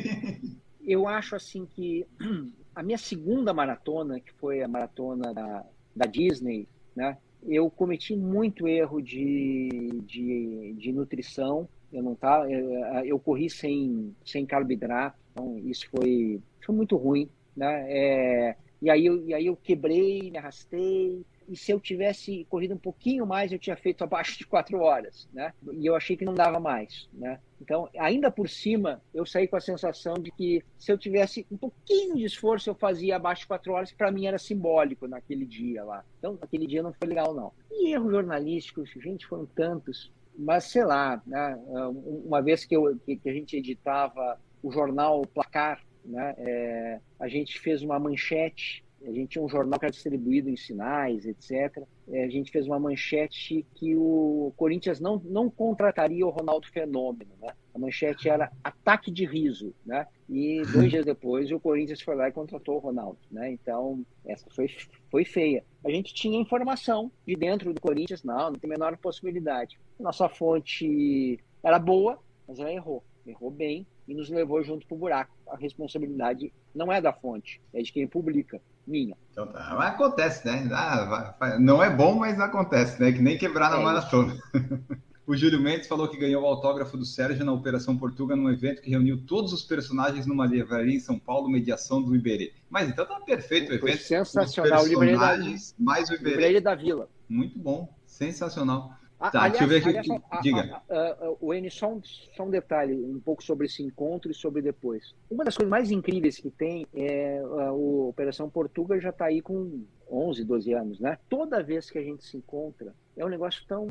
eu acho assim que a minha segunda maratona, que foi a maratona da, da Disney, né? Eu cometi muito erro de, de, de nutrição. Eu não tá, eu, eu corri sem, sem carboidrato, então isso foi, foi muito ruim, né? É, e aí eu, e aí eu quebrei, me arrastei, e se eu tivesse corrido um pouquinho mais, eu tinha feito abaixo de quatro horas, né? E eu achei que não dava mais, né? Então, ainda por cima, eu saí com a sensação de que se eu tivesse um pouquinho de esforço, eu fazia abaixo de quatro horas, para mim era simbólico naquele dia lá. Então, aquele dia não foi legal, não. E erros jornalísticos, gente, foram tantos. Mas, sei lá, né? uma vez que, eu, que a gente editava o jornal Placar, né? É, a gente fez uma manchete a gente tinha um jornal que era distribuído em sinais, etc. É, a gente fez uma manchete que o Corinthians não, não contrataria o Ronaldo Fenômeno. Né? A manchete era ataque de riso. Né? E dois dias depois o Corinthians foi lá e contratou o Ronaldo. Né? Então, essa foi, foi feia. A gente tinha informação de dentro do Corinthians, não, não tem a menor possibilidade. Nossa fonte era boa, mas ela errou. Errou bem e nos levou junto para o buraco. A responsabilidade não é da fonte, é de quem publica minha. Então tá. Acontece, né? Ah, não é bom, mas acontece, né? Que nem quebrar na é maratona. o Júlio Mendes falou que ganhou o autógrafo do Sérgio na Operação Portuga num evento que reuniu todos os personagens numa livraria em São Paulo, mediação do Iberê. Mas então tá perfeito o evento. Sensacional. Os personagens, da... mais o Iberê. Iberê da Vila. Muito bom. Sensacional. Tá, aliás, deixa eu ver aqui. Aliás, a, Diga. A, a, o N, só um, só um detalhe, um pouco sobre esse encontro e sobre depois. Uma das coisas mais incríveis que tem é a, Operação Portuga já está aí com 11, 12 anos, né? Toda vez que a gente se encontra, é um negócio tão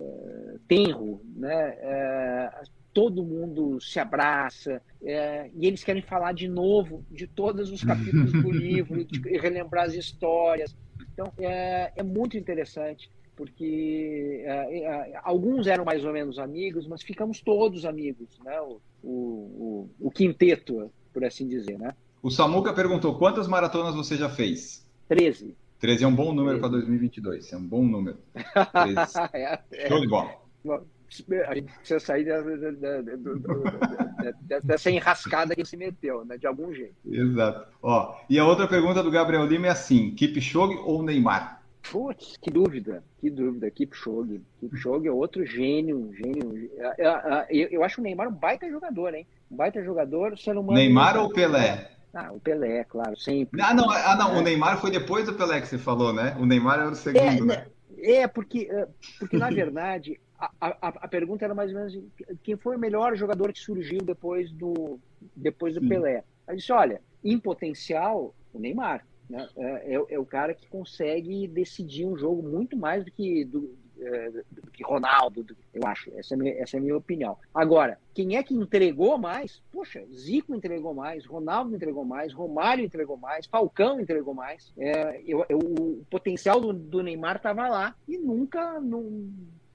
é, tenro, né? É, todo mundo se abraça é, e eles querem falar de novo de todos os capítulos do livro, de, relembrar as histórias. Então, é, é muito interessante porque é, é, alguns eram mais ou menos amigos, mas ficamos todos amigos, né? O, o, o, o quinteto, por assim dizer, né? O Samuca perguntou quantas maratonas você já fez? Treze. 13 é um bom número para 2022, é um bom número. é, é, Show de bola. A gente precisa sair dessa enrascada que se meteu, né? De algum jeito. Exato. Ó, e a outra pergunta do Gabriel Lima é assim: Kipchoge ou Neymar? Putz, que dúvida, que dúvida. Kipchoge. Kipchoge é outro gênio, gênio. É, é, é, eu, eu acho o Neymar um baita jogador, hein? Um baita jogador, ser humano. Neymar ou Pelé? Ah, o Pelé, claro, sempre. Ah, não, ah, não, o Neymar foi depois do Pelé que você falou, né? O Neymar era o segundo, né? é, né? É, porque, porque na verdade, a, a, a, pergunta era mais ou menos quem foi o melhor jogador que surgiu depois do, depois do Pelé. Aí disse, olha, em potencial, o Neymar. Né? É, é, é, o cara que consegue decidir um jogo muito mais do que, do, é, do que Ronaldo, do, eu acho. Essa é, minha, essa é a minha opinião. Agora, quem é que entregou mais? Poxa, Zico entregou mais, Ronaldo entregou mais, Romário entregou mais, Falcão entregou mais. É, eu, eu, o potencial do, do Neymar estava lá e nunca não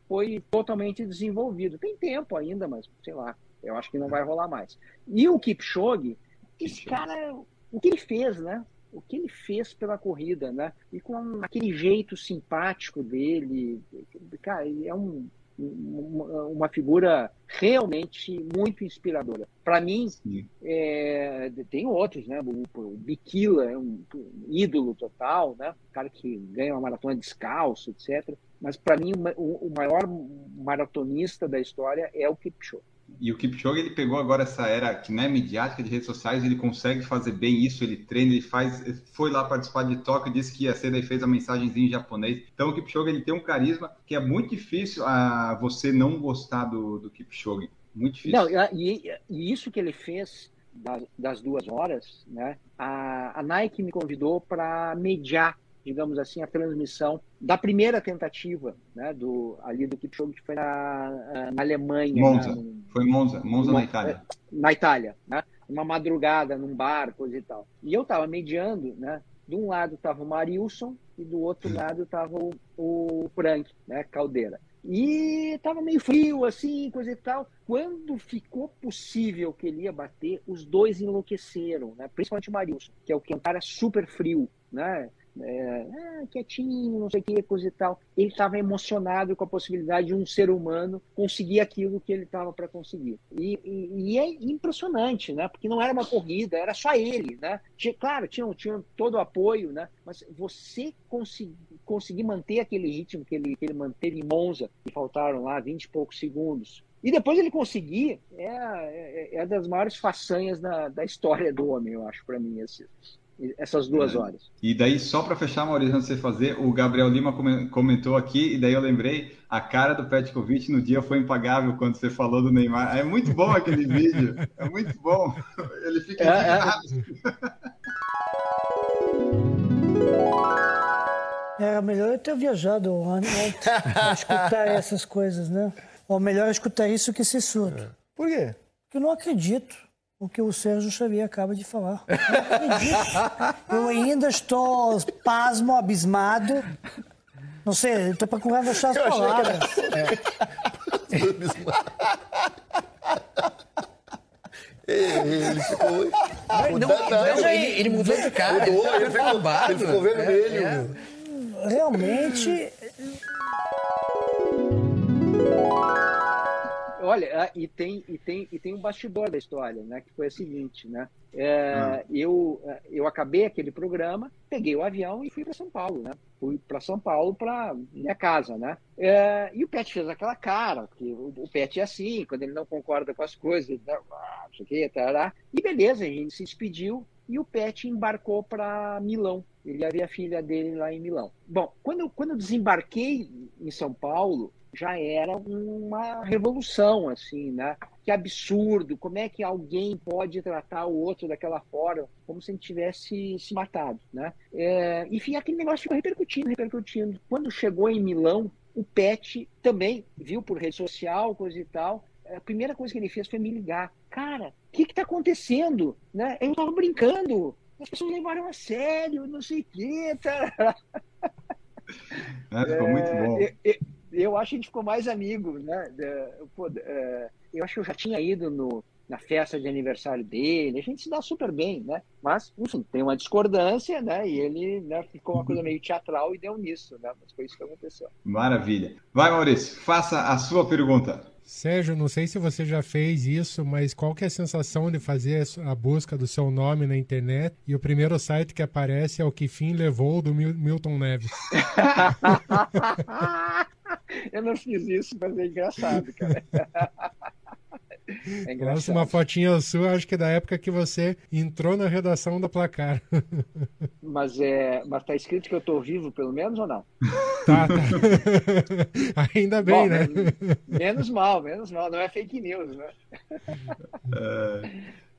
foi totalmente desenvolvido. Tem tempo ainda, mas sei lá, eu acho que não vai rolar mais. E o Kipchoge, esse cara, o que ele fez, né? O que ele fez pela corrida, né? E com aquele jeito simpático dele, cara, ele é um, uma, figura realmente muito inspiradora. Para mim, é, tem outros, né? O, o Bikila é um, um, ídolo total, né? O cara que ganha uma maratona descalço, etc. Mas para mim, o, o maior maratonista da história é o Kipchoge. E o Kipchoge, ele pegou agora essa era que não é midiática de redes sociais, ele consegue fazer bem isso, ele treina, ele faz, foi lá participar de Tóquio, disse que ia ser, daí fez a mensagenzinha em japonês. Então o Kipchoge, ele tem um carisma que é muito difícil a você não gostar do, do Kipchoge. Muito difícil. Não, e, e isso que ele fez das, das duas horas, né? A, a Nike me convidou para mediar digamos assim, a transmissão da primeira tentativa, né, do, ali do Kipchoge, que foi na, na Alemanha. Monza, né, foi Monza, Monza na Itália. É, na Itália, né, uma madrugada num bar, coisa e tal. E eu estava mediando, né, de um lado estava o Marilson e do outro lado estava o, o Frank, né, Caldeira. E estava meio frio, assim, coisa e tal. Quando ficou possível que ele ia bater, os dois enlouqueceram, né? Principalmente o Marilson, que é o que é um cara super frio, né? É, ah, quietinho, não sei o que, coisa e tal. Ele estava emocionado com a possibilidade de um ser humano conseguir aquilo que ele estava para conseguir. E, e, e, é impressionante, né? Porque não era uma corrida, era só ele, né? Tinha, claro, tinha, tinha todo o apoio, né? Mas você conseguir, conseguir manter aquele ritmo que ele, que ele manteve em Monza, e faltaram lá 20 e poucos segundos, e depois ele conseguir, é, é, é das maiores façanhas da, da história do homem, eu acho, para mim, esse, essas duas é. horas. E daí, só para fechar, Maurício, antes de você fazer, o Gabriel Lima comentou aqui, e daí eu lembrei, a cara do Petkovic no dia foi impagável quando você falou do Neymar. É muito bom aquele vídeo, é muito bom. Ele fica é, é... é melhor eu ter viajado ano para escutar essas coisas, né? Ou melhor escutar isso que ser surdo. É. Por quê? Porque eu não acredito o que o Sérgio Xavier acaba de falar. Eu, ainda estou pasmo, abismado. Não sei, estou procurando achar as palavras. É. Ele ficou. Não, não, não, ele, ele, mudou de cara. Mudou, ele, ficou, ele ficou vermelho. É, é. Realmente, Olha, ah, e tem, e, tem, e tem um bastidor da história, né? Que foi o seguinte, né? É, eu, eu acabei aquele programa, peguei o avião e fui para São Paulo, né? Fui para São Paulo para minha casa, né? É, e o Pet fez aquela cara, que o, o Pet é assim, quando ele não concorda com as coisas, ele, ah, isso aqui, tarará. e beleza, a gente se despediu e o Pet embarcou para Milão. Ele havia a filha dele lá em Milão. Bom, quando, quando eu desembarquei em São Paulo, já era uma revolução, assim, né? Que absurdo, como é que alguém pode tratar o outro daquela forma, como se ele tivesse se matado, né? É, enfim, aquele negócio ficou repercutindo, repercutindo. Quando chegou em Milão, o Pet também viu por rede social, coisa e tal, a primeira coisa que ele fez foi me ligar. Cara, o que está acontecendo? Né? Eu estava brincando, as pessoas levaram a sério, não sei o quê. Tá? É, ficou muito bom. É, eu acho que a gente ficou mais amigo, né? É, eu acho que eu já tinha ido no, na festa de aniversário dele, a gente se dá super bem, né? Mas, enfim, tem uma discordância, né? E ele né, ficou uma coisa meio teatral e deu nisso, né? Mas foi isso que aconteceu. Maravilha. Vai, Maurício, faça a sua pergunta. Sérgio, não sei se você já fez isso, mas qual que é a sensação de fazer a busca do seu nome na internet e o primeiro site que aparece é o que fim levou do Milton Neves? Eu não fiz isso, mas é engraçado, cara. É Nossa, uma fotinha sua, acho que é da época que você entrou na redação da Placar. Mas, é, mas tá escrito que eu tô vivo, pelo menos, ou não? Tá, tá. Ainda bem, Bom, né? Menos, menos, mal, menos mal. Não é fake news, né? É...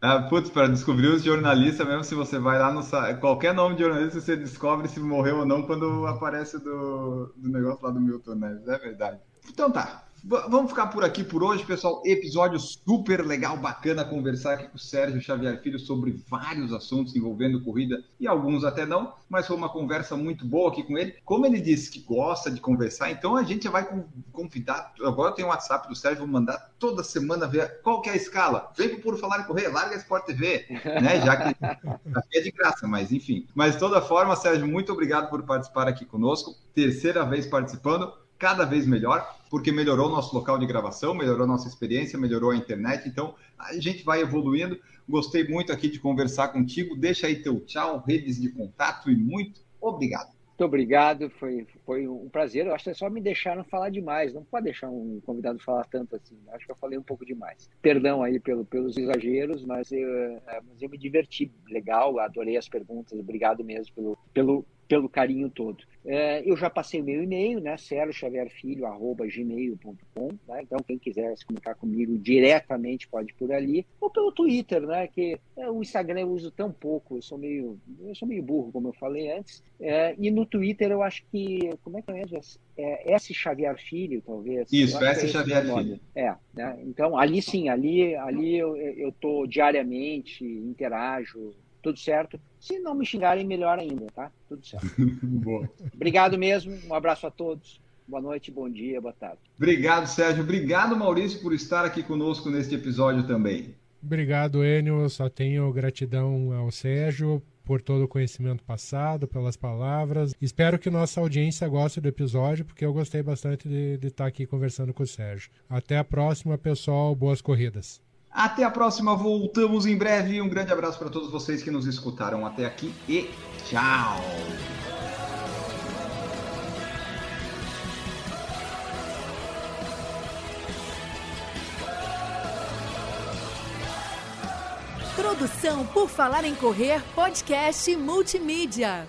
Ah, putz, para descobrir os jornalistas, mesmo se você vai lá no qualquer nome de jornalista, você descobre se morreu ou não quando aparece do, do negócio lá do Milton Neves. É verdade. Então tá, Vamos ficar por aqui por hoje, pessoal. Episódio super legal, bacana conversar aqui com o Sérgio Xavier Filho sobre vários assuntos envolvendo corrida e alguns até não, mas foi uma conversa muito boa aqui com ele. Como ele disse que gosta de conversar, então a gente vai convidar. Agora eu tenho o WhatsApp do Sérgio, vou mandar toda semana ver qual que é a escala. Vem pro Puro Falar e Correr, larga a Sport TV, né? Já que é de graça, mas enfim. Mas de toda forma, Sérgio, muito obrigado por participar aqui conosco. Terceira vez participando cada vez melhor, porque melhorou o nosso local de gravação, melhorou a nossa experiência, melhorou a internet. Então, a gente vai evoluindo. Gostei muito aqui de conversar contigo. Deixa aí teu tchau, redes de contato e muito obrigado. Muito obrigado, foi, foi um prazer. Eu acho que é só me deixaram falar demais. Não pode deixar um convidado falar tanto assim. Acho que eu falei um pouco demais. Perdão aí pelo, pelos exageros, mas eu, é, mas eu me diverti legal, adorei as perguntas. Obrigado mesmo pelo, pelo, pelo carinho todo. É, eu já passei o meu e-mail, né, sergioxavierfilho.gmail.com, né, então quem quiser se comunicar comigo diretamente pode por ali, ou pelo Twitter, né, que é, o Instagram eu uso tão pouco, eu sou meio, eu sou meio burro, como eu falei antes, é, e no Twitter eu acho que, como é que é mesmo? É S. Xavier Filho, talvez. Isso, S. É Xavier Filho. É, né, então ali sim, ali, ali eu, eu tô diariamente, interajo, tudo certo. Se não me xingarem, melhor ainda, tá? Tudo certo. Boa. Obrigado mesmo, um abraço a todos. Boa noite, bom dia, boa tarde. Obrigado, Sérgio. Obrigado, Maurício, por estar aqui conosco neste episódio também. Obrigado, Enio. Eu só tenho gratidão ao Sérgio por todo o conhecimento passado, pelas palavras. Espero que nossa audiência goste do episódio, porque eu gostei bastante de, de estar aqui conversando com o Sérgio. Até a próxima, pessoal. Boas corridas. Até a próxima, voltamos em breve. Um grande abraço para todos vocês que nos escutaram até aqui e tchau! Produção por Falar em Correr, podcast multimídia.